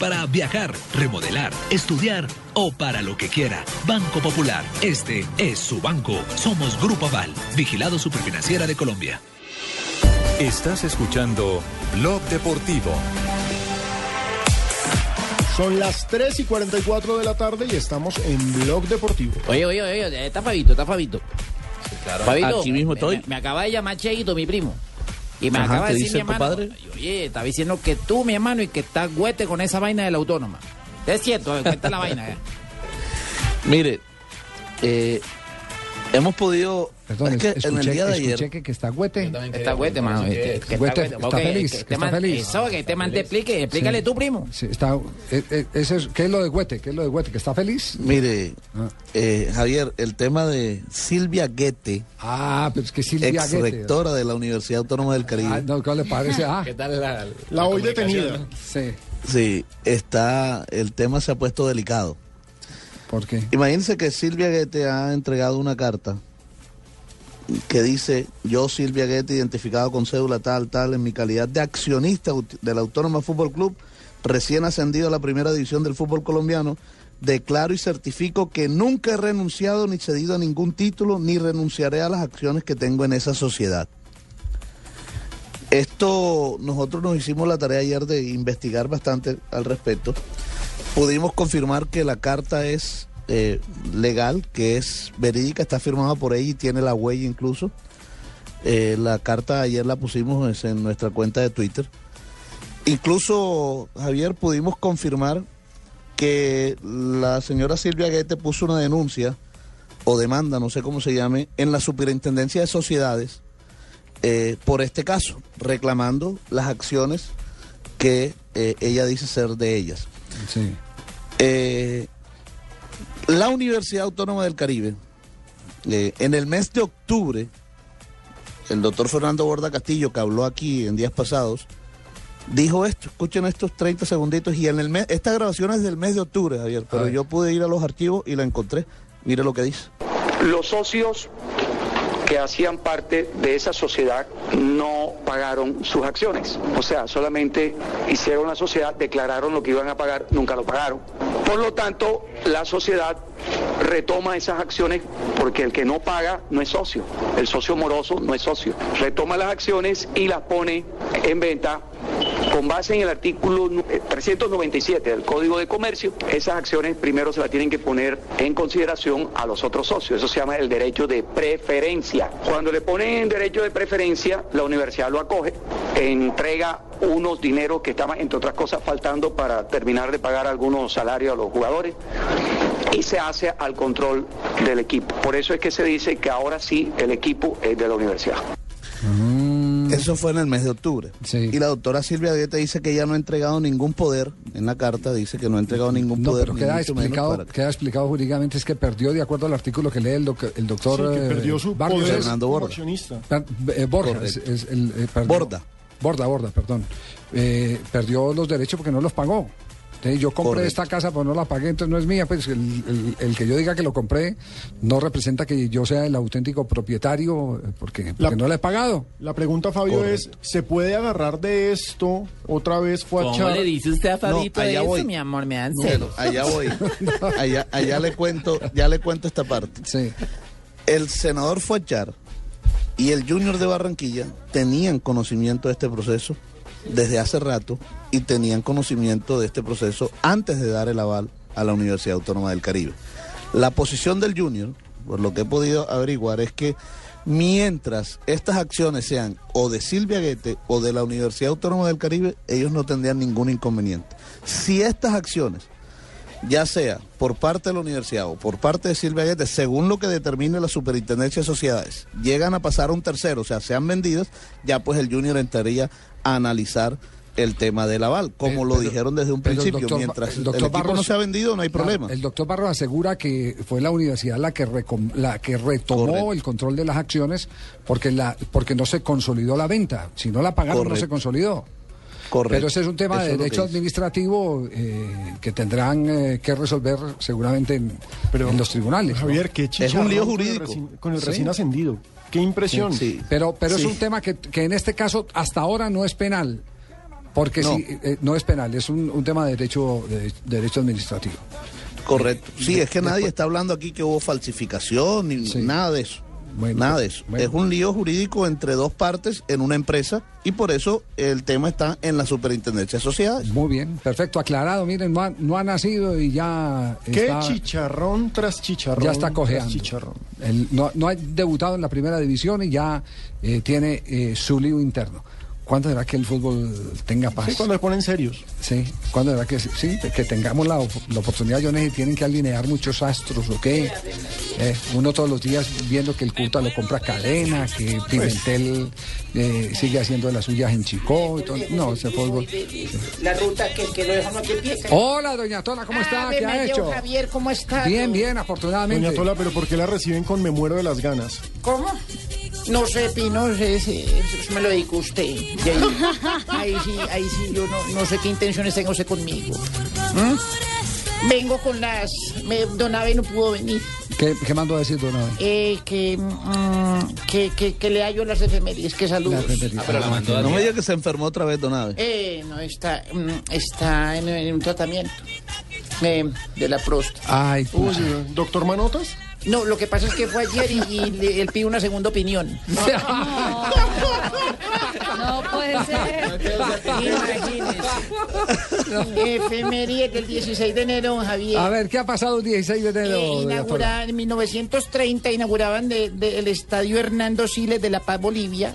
para viajar, remodelar, estudiar o para lo que quiera. Banco Popular, este es su banco. Somos Grupo Aval, vigilado superfinanciera de Colombia. Estás escuchando Blog Deportivo. Son las 3 y 44 de la tarde y estamos en Blog Deportivo. Oye, oye, oye, está Fabito, está Fabito. Fabito, Aquí mismo me- estoy. Me, me acaba de llamar Cheito, mi primo. Y me Ajá, acaba de ¿qué decir mi hermano. compadre? Oye, estaba diciendo que tú, mi hermano, y que estás güete con esa vaina de la autónoma. Es cierto, ver, cuenta la vaina. eh. <laughs> Mire, eh, hemos podido. Perdón, es que es- en el escuché, día de escuché ayer. que, que está güete. Está güete, mano. que Güete, está, está Ok, feliz, que que está feliz. Eso, que este man te explique, explícale Sí. tú, primo. Sí, está, eh, eh, ese es- ¿Qué es lo de Güete? ¿Qué es lo de Güete? ¿Que está feliz? Mire, Ah. eh, Javier, el tema de Silvia Guete. Ah, pero es que Silvia ex Guete. rectora de la Universidad Autónoma del Caribe. Ah, no, ¿qué le parece? Ah. ¿Qué tal la, La hoy detenida. Sí. Sí, está, el tema se ha puesto delicado. ¿Por qué? Imagínense que Silvia Guete ha entregado una carta que dice, yo Silvia Guete, identificado con cédula tal, tal, en mi calidad de accionista del Autónoma Fútbol Club, recién ascendido a la primera división del fútbol colombiano, declaro y certifico que nunca he renunciado ni cedido a ningún título, ni renunciaré a las acciones que tengo en esa sociedad. Esto, nosotros nos hicimos la tarea ayer de investigar bastante al respecto. Pudimos confirmar que la carta es eh, legal, que es verídica, está firmada por ella y tiene la huella incluso. Eh, la carta ayer la pusimos en nuestra cuenta de Twitter. Incluso, Javier, pudimos confirmar que la señora Silvia Guete puso una denuncia o demanda, no sé cómo se llame, en la Superintendencia de Sociedades eh, por este caso, reclamando las acciones que eh, ella dice ser de ellas. Sí. Eh, la Universidad Autónoma del Caribe, eh, en el mes de octubre, el doctor Fernando Borda Castillo, que habló aquí en días pasados, dijo esto, escuchen estos 30 segunditos, y en el mes, esta grabación es del mes de octubre, Javier, pero yo pude ir a los archivos y la encontré. Mire lo que dice. Los socios que hacían parte de esa sociedad no pagaron sus acciones. O sea, solamente hicieron la sociedad, declararon lo que iban a pagar, nunca lo pagaron. Por lo tanto, la sociedad retoma esas acciones porque el que no paga no es socio. El socio moroso no es socio. Retoma las acciones y las pone en venta con base en el artículo nu- eh, 397 del Código de Comercio, esas acciones primero se las tienen que poner en consideración a los otros socios. Eso se llama el derecho de preferencia. Cuando le ponen derecho de preferencia, la universidad lo acoge, entrega unos dineros que estaban, entre otras cosas, faltando para terminar de pagar algunos salarios a los jugadores y se hace al control del equipo. Por eso es que se dice que ahora sí el equipo es de la universidad. Eso fue en el mes de octubre. Y la doctora Silvia Guete dice que ella no ha entregado ningún poder, en la carta dice que no ha entregado ningún No, poder. pero ni queda explicado, para- queda explicado jurídicamente es que perdió de acuerdo al artículo que lee el, doc- el doctor Sí, que eh, perdió su poder Fernando Borda. Per- eh, Borja, es, el, eh, Borda. Borda, Borda, perdón. Eh, perdió los derechos porque no los pagó. Entonces, yo compré Correcto. esta casa, pero no la pagué, entonces no es mía. Pues el, el- el que yo diga que lo compré no representa que yo sea el auténtico propietario porque, porque no le he pagado. La pregunta, Fabio, es, ¿se puede agarrar de esto? Otra vez fue a ¿Cómo echar... le dice usted a Fabito allá eso, voy. mi amor? Me dan No, celos. allá voy. <laughs> allá, allá le cuento, ya le cuento esta parte. El senador Fuachar y el Junior de Barranquilla tenían conocimiento de este proceso desde hace rato y tenían conocimiento de este proceso antes de dar el aval a la Universidad Autónoma del Caribe. La posición del Junior, por lo que he podido averiguar, es que Mientras estas acciones sean o de Silvia Guete o de la Universidad Autónoma del Caribe, ellos no tendrían ningún inconveniente. Si estas acciones, ya sea por parte de la universidad o por parte de Silvia Guete, según lo que determine la Superintendencia de Sociedades, llegan a pasar a un tercero, o sea, sean vendidas, ya pues el Junior entraría a analizar el tema del aval, como Eh, lo pero- dijeron desde un pero el principio. doctor- Mientras el el, doctor no Barros- se ha vendido, no hay Claro, problema. el doctor Barro asegura que fue la universidad la que, recom- la que retomó Correcto. el control de las acciones porque, la, porque no se consolidó la venta. Si no la pagaron, no se consolidó. Correcto. Pero ese es un tema Eso de es derecho administrativo eh, que tendrán eh, que resolver seguramente en, en los tribunales. ¿no? Javier, qué chicharrón lío con el jurídico. recién- Con el Sí. recién ascendido. Qué impresión. Sí. Pero, pero Sí. es un tema que, que en este caso hasta ahora no es penal. Porque No. si, eh, no es penal, es un, un tema de derecho, de, de derecho administrativo. Correcto. Sí, es que nadie está hablando aquí que hubo falsificación ni nada de eso. nada de eso. Es un lío jurídico entre dos partes en una empresa y por eso el tema está en la superintendencia de sociedades. Muy bien, perfecto, aclarado. Miren, no ha, no ha nacido y ya Qué está, chicharrón tras chicharrón. ya está cojeando. chicharrón. No, no ha debutado en la primera división y ya eh, tiene eh, su lío interno. ¿Cuándo será que el fútbol tenga paz? Sí, cuando se ponen serios. Sí, ¿cuándo será que sí? Que tengamos la, op- la oportunidad, Jones, y tienen que alinear muchos astros, ¿o qué? Eh, uno todos los días viendo que el Cuta lo compra cadena, que Pimentel eh, sigue haciendo de las suyas en Chicó. y todo. No, ese fútbol. La ruta que, que lo dejamos aquí. Hola, doña Tola, ¿cómo está? Ave ¿Qué ha hecho? Javier, ¿cómo está? Bien, bien, afortunadamente. Doña Tola, pero ¿por qué la reciben con me muero de las ganas? ¿Cómo? No sé, Pino, ese, eso me lo dijo usted. Y ahí, ahí sí, ahí sí, yo no, no sé qué intenciones tenga usted conmigo. ¿Mm? Vengo con las... Me, don Abe no pudo venir. ¿Qué, qué mandó a decir, don Abel? Eh, que, mm, que, que, que lea yo las efemérides, que saludos. Ah, pero la mandó no me diga que se enfermó otra vez, Don Abe. Eh, no, está, mm, está en, en un tratamiento eh, de la próstata. Ay, Uy, ¿Doctor Manotas? No, lo que pasa es que fue ayer y, y le- él pide una segunda opinión. <laughs> No puede ser. Imagínese. Efeméride del 16 de enero, don Javier. A ver, ¿qué ha pasado el 16 de enero? Eh, inaugura- en 1930 inauguraban de- de- el estadio Hernando Siles de La Paz, Bolivia.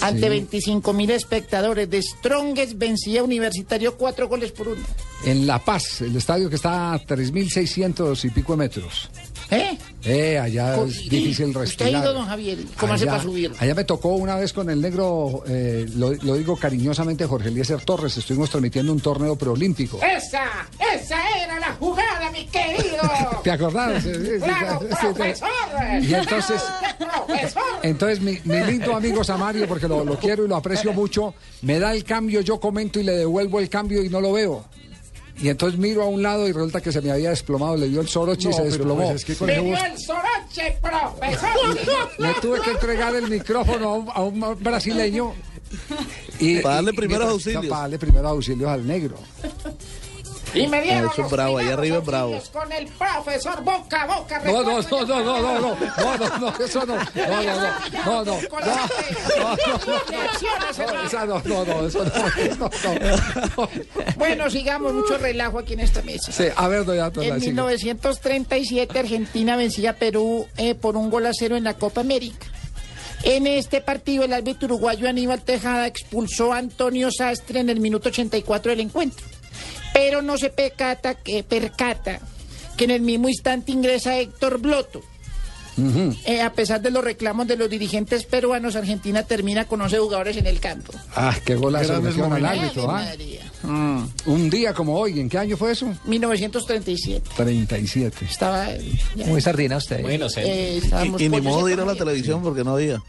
Ante Sí. 25 mil espectadores. De Strongest vencía a Universitario cuatro goles por uno. En La Paz, el estadio que está a 3.600 y pico de metros. ¿Eh? Eh, allá Co- es difícil ¿Usted ha respirar. ido, don Javier? ¿Cómo hace Allá- para subir? Allá me tocó una vez con el negro, eh, lo, lo digo cariñosamente, Jorge Eliezer Torres. Estuvimos transmitiendo un torneo preolímpico. ¡Esa! ¡Esa era la jugada, mi querido! <laughs> ¿Te acordás? Sí, sí, sí, ¡Claro, sí, sí, sí. profesor! Y entonces, <laughs> ¡Profesor! entonces mi, mi lindo amigo Samario, porque lo, lo quiero y lo aprecio mucho, me da el cambio, yo comento y le devuelvo el cambio y no lo veo. Y entonces miro a un lado y resulta que se me había desplomado, le dio el soroche y se desplomó. pues es que con ¡Me ese dio el soroche, profesor! Le tuve que entregar el micrófono a un, a un brasileño. Y, Para darle primeros auxilios. Para darle primeros auxilios al negro. Y me dieron Ah, eso es los bravo, allá arriba es bravo. Con el profesor boca a boca. No, no, no, no, no, no, no, no, no, no, eso no, no, no, no, no, no, no, no, eso no, no, no. Bueno, sigamos, mucho relajo aquí en esta mesa. Sí, a ver, doña Tola, En sigue. 1937 Argentina vencía a Perú eh, por un gol a cero en la Copa América. En este partido el árbitro uruguayo Aníbal Tejada expulsó a Antonio Sastre en el minuto 84 del encuentro. Pero no se percata que, percata que en el mismo instante ingresa Héctor Bloto. Eh, a pesar de los reclamos de los dirigentes peruanos, Argentina termina con 11 jugadores en el campo. Ah, qué golazo al árbitro, ¿ah? María. Mm, Un día como hoy, ¿en qué año fue eso? 1937. 37. Estaba. eh, ya. Muy sardina usted. Bueno, Eh, estábamos Y, y ni modo de ir a la televisión porque no había.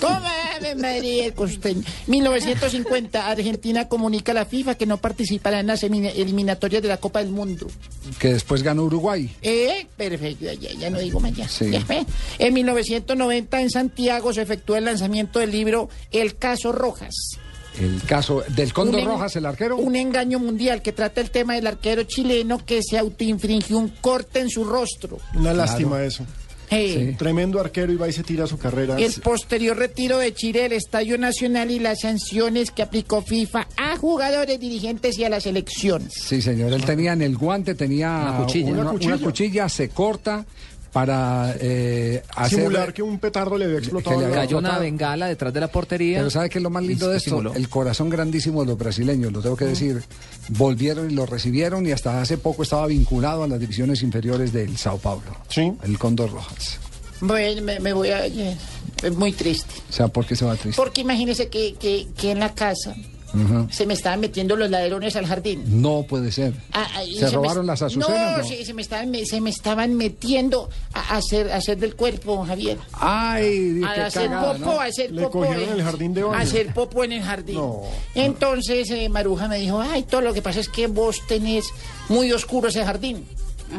Toma, Ave María, costeño. 1950, Argentina comunica a la FIFA que no participará en las eliminatorias de la Copa del Mundo. Que después ganó Uruguay. Eh, perfecto, ya, ya no digo más ya. Sí. Ya, eh. En 1990, en Santiago, se efectúa el lanzamiento del libro El Caso Rojas. El caso del en- Rojas, el arquero. Un engaño mundial que trata el tema del arquero chileno que se autoinfringió un corte en su rostro. Una lástima eso. Eh, Tremendo arquero y va y se tira su carrera. El posterior retiro de Chile del Estadio Nacional y las sanciones que aplicó FIFA a jugadores, dirigentes y a la selección. Sí, señor. Él tenía en el guante, tenía Una cuchilla. una, Una cuchilla. una cuchilla, se corta, para eh, hacer... Simular que un petardo le había explotado. que le Cayó una bengala detrás de la portería. Pero ¿sabe qué es lo más lindo de esto? simuló. El corazón grandísimo de los brasileños, lo tengo que decir. Volvieron y lo recibieron y hasta hace poco estaba vinculado a las divisiones inferiores del Sao Paulo. Sí. El Cóndor Rojas. Bueno, me, me voy a... eh, Es muy triste. O sea, ¿por qué se va triste? Porque imagínese que, que, que en la casa Se me estaban metiendo los ladrones al jardín. No puede ser. Ah, ah, ¿Se me- robaron las azucenas? No, No. sí, se me estaban, me- se me estaban metiendo a hacer, a hacer del cuerpo, Javier. Ay, A qué hacer cagada, popo, ¿no? a hacer Le popo. cogieron en- el jardín de baño. a hacer popo en el jardín. No. Entonces eh, Maruja me dijo, ay, todo lo que pasa es que vos tenés muy oscuro ese jardín.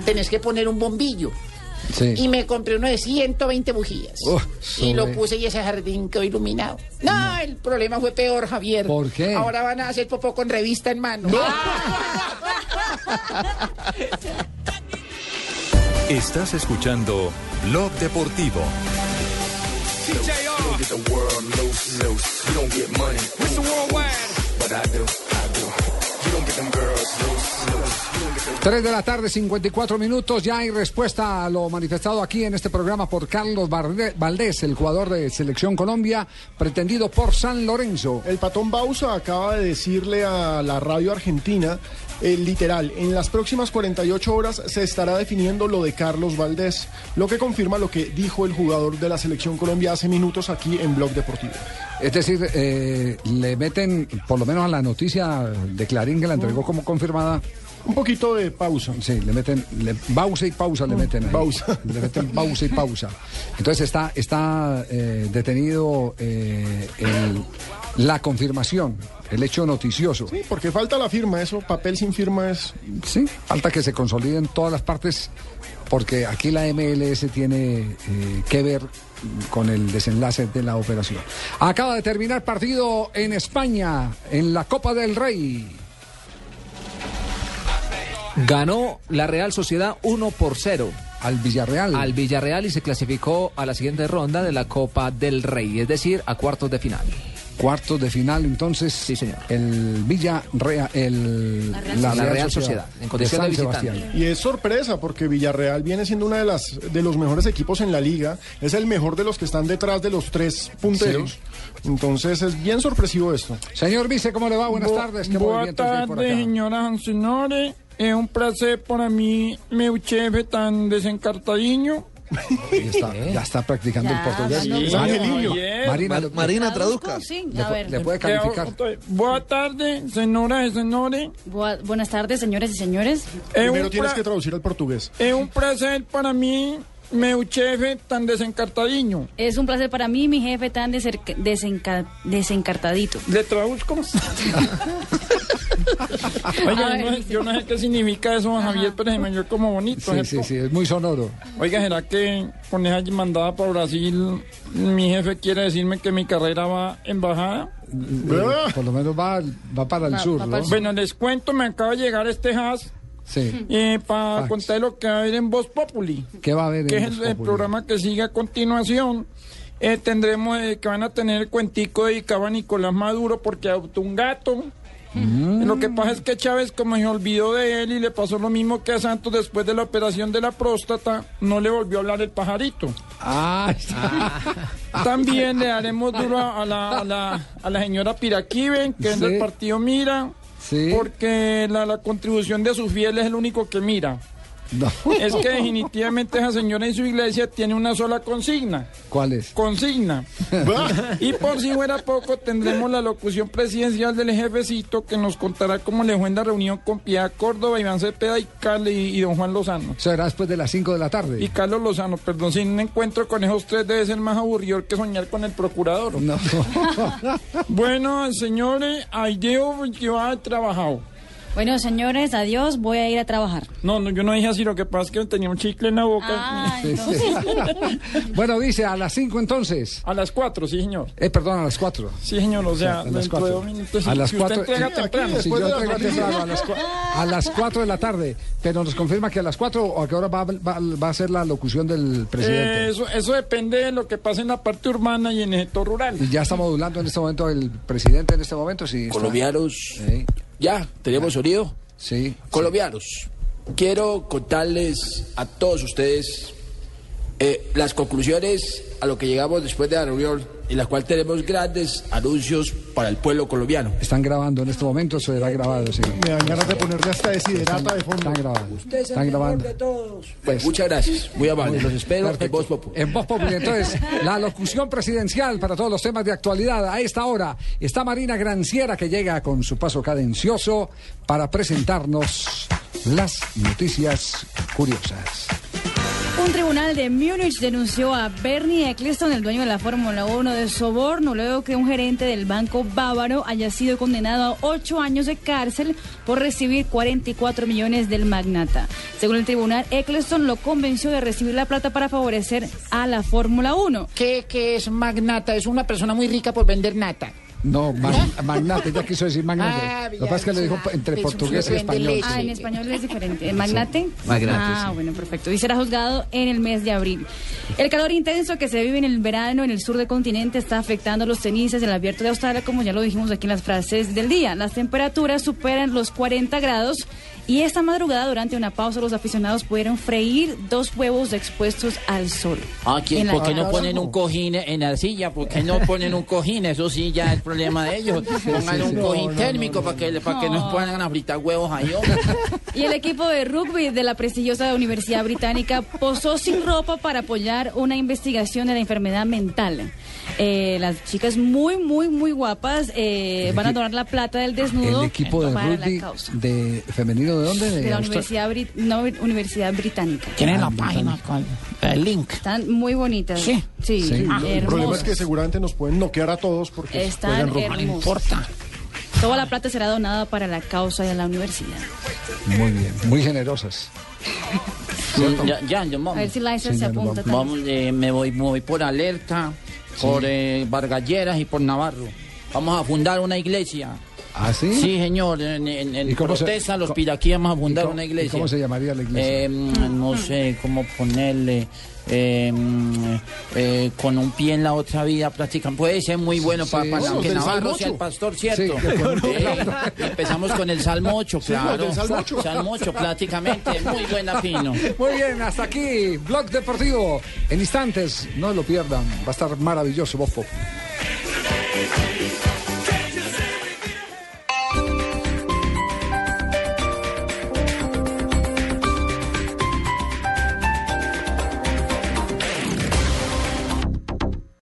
Tenés que poner un bombillo. Sí. Y me compré uno de 120 bujías. Uf, y lo puse y ese jardín quedó iluminado. No, el problema fue peor, Javier. ¿Por qué? Ahora van a hacer popó con revista en mano. <laughs> Estás escuchando Blog Deportivo. Tres de la tarde, 54 minutos. Ya hay respuesta a lo manifestado aquí en este programa por Carlos Valdés, el jugador de Selección Colombia, pretendido por San Lorenzo. El patón Bausa acaba de decirle a la radio argentina, eh, literal, en las próximas 48 horas se estará definiendo lo de Carlos Valdés, lo que confirma lo que dijo el jugador de la selección Colombia hace minutos aquí en Blog Deportivo. Es decir, eh, le meten, por lo menos a la noticia de Clarín que la entregó como confirmada. Un poquito de pausa. Sí, le meten, le, pausa y pausa le meten ahí. Pausa. <laughs> Le meten pausa y pausa. Entonces está, está eh, detenido eh, el- la confirmación, el hecho noticioso. Sí, porque falta la firma, eso, papel sin firma es... Sí, falta que se consoliden todas las partes, porque aquí la MLS tiene eh, que ver con el desenlace de la operación. Acaba de terminar partido en España, en la Copa del Rey. Ganó la Real Sociedad 1 por 0 Al Villarreal. al Villarreal y se clasificó a la siguiente ronda de la Copa del Rey, es decir, a cuartos de final. Cuartos de final, entonces. Sí, señor. El Villarreal. El, La Real La Real Sociedad, en condición de. Sebastián. Y es sorpresa porque Villarreal viene siendo una de las de los mejores equipos en la liga, es el mejor de los que están detrás de los tres punteros. Entonces es bien sorpresivo esto. Señor Vice, ¿cómo le va? Buenas Bu- tardes. ¿Qué Buenas tardes, señoras y señores. Es un placer para mí, meu chefe tan desencartadiño. Ahí está, ya está practicando Ya, el portugués. Sí. Oye, Marina, Mar- Marina, traduzca. Sí, le, a ver. le puede eh, calificar. Buenas tardes, señoras y señores. Bua- buenas tardes, señores y señores. Es Primero tienes que traducir al portugués. es un placer para mí, meu chefe tan desencartadiño. Es un placer para mí, mi jefe tan desenca- desencartadito. ¿Le traduzco? <laughs> <laughs> Oiga, yo no, sé, yo no sé qué significa eso, don Javier, pero se me oyó como bonito. Sí, sí, sí, es muy sonoro. Oiga, ¿será que con esa mandada para Brasil mi jefe quiere decirme que mi carrera va en bajada? Eh, por lo menos va, va para el Va- sur, va ¿no? para el Bueno, les cuento, me acaba de llegar este has Sí. eh, para Fax. contar lo que va a haber en Voz Populi, ¿Qué va a haber que en es el, Voz el Populi? programa que sigue a continuación. Eh, tendremos eh, que van a tener el cuentico dedicado a Nicolás Maduro porque adoptó un gato. Mm. Lo que pasa es que Chávez, como se olvidó de él y le pasó lo mismo que a Santos después de la operación de la próstata, no le volvió a hablar el pajarito. Ah, <laughs> está. También le daremos duro a la, a la, a la señora Piraquiven, que es Sí. del partido Mira, Sí. porque la, la contribución de sus fieles es el único que mira. No. Es que definitivamente esa señora en su iglesia tiene una sola consigna. ¿Cuál es? Consigna. Y por si fuera poco, tendremos la locución presidencial del jefecito que nos contará cómo le fue en la reunión con Piedad Córdoba, Iván Cepeda y, Carle- y, y don Juan Lozano. Eso era después de las 5 de la tarde. Y Carlos Lozano, perdón, si un encuentro con esos tres debe ser más aburrido que soñar con el procurador. No. <laughs> Bueno, señores, ahí dejo que va a trabajar. Bueno, señores, adiós, voy a ir a trabajar. No, no, yo no dije así, lo que pasa es que tenía un chicle en la boca. Ah, Sí, entonces- <laughs> sí. bueno, dice a las 5 entonces. A las cuatro, sí, señor. Eh, perdón, a las 4. Sí, señor, o sea, a las dentro de 4. dos minutos. A las si usted 4. entrega aquí, temprano. aquí, Si yo entrego temprano, a las, cua- a las 4 de la tarde. Pero nos confirma que a las 4 o a qué hora va, va, va a ser la locución del presidente. Eh, eso, eso depende de lo que pase en la parte urbana y en el sector rural. Y ya está modulando en este momento el presidente en este momento. Sí, está. Colombianos, Sí, ya, tenemos sonido. sí. Colombianos, quiero contarles a todos ustedes Eh, las conclusiones a lo que llegamos después de la reunión, en la cual tenemos grandes anuncios para el pueblo colombiano. Están grabando en este momento, se verá grabado, sí. Me dan ganas de ponerle hasta desiderata de fondo. Están grabando. Usted es el Están mejor grabando. de todos. Pues, muchas gracias, muy amable. Los espero en Voz Populi. En Voz Populi. Entonces, la locución presidencial para todos los temas de actualidad. A esta hora está Marina Granciera que llega con su paso cadencioso para presentarnos las noticias curiosas. Un tribunal de Múnich denunció a Bernie Eccleston, el dueño de la Fórmula 1, de soborno luego que un gerente del banco bávaro haya sido condenado a ocho años de cárcel por recibir 44 millones del magnata. Según el tribunal, Eccleston lo convenció de recibir la plata para favorecer a la Fórmula 1. ¿Qué, qué es magnata? Es una persona muy rica por vender nata. No, mag- magnate, ya quiso decir magnate. Ah, Lo que pasa es que lo dijo entre es un portugués y español. leche. Ah, en español es diferente. ¿El magnate? Magnate, Ah, sí. bueno, perfecto. Y será juzgado en el mes de abril. El calor intenso que se vive en el verano en el sur del continente está afectando los cenizas del abierto de Australia, como ya lo dijimos aquí en las frases del día. Las temperaturas superan los 40 grados y esta madrugada, durante una pausa, los aficionados pudieron freír dos huevos expuestos al sol. Ah, ¿quién- ¿por qué no ponen un cojín en la silla? ¿Por qué no ponen un cojín? Eso sí ya es problema de ellos. Pongan un cojín No, no, térmico para que, para que No. pongan a fritar huevos ahí. Y el equipo de rugby de la prestigiosa Universidad Británica posó sin ropa para apoyar una investigación de la enfermedad mental. Eh, las chicas muy, muy, muy guapas eh, van a donar la plata del desnudo El equipo de para rugby la causa. de femenino de dónde? De la Austra- Universidad, Brit- no, Universidad Británica. Tienen la página con el link. Están muy bonitas. Sí, sí, Sí. El problema es que seguramente nos pueden noquear a todos porque Están rugby. hermosas. Toda la plata será donada para la causa de la universidad. Muy bien, muy generosas. <laughs> ya, ya, yo, vamos. A ver si Liza se apunta también. Vamos, eh, me, voy, me voy por Alerta, por eh, Vargalleras y por Navarro. Vamos a fundar una iglesia. ¿Ah, sí? Sí, señor. En, en, en ¿Y cómo se- protesta a los piraquíes vamos a fundar ¿Y cómo- una iglesia. cómo se llamaría la iglesia? Eh, mm, no sé cómo ponerle. Eh, mm, eh, con un pie en la otra vida prácticamente puede ser muy bueno para, Sí. que Navarro sea el pastor cierto <laughs> Sí, con- Eh, empezamos con el Salmo 8 Sí, los claro del Salmo ocho. Salmo 8 prácticamente muy buena Pino Muy bien, hasta aquí, Blog Deportivo. En instantes, no lo pierdan, va a estar maravilloso, Pop.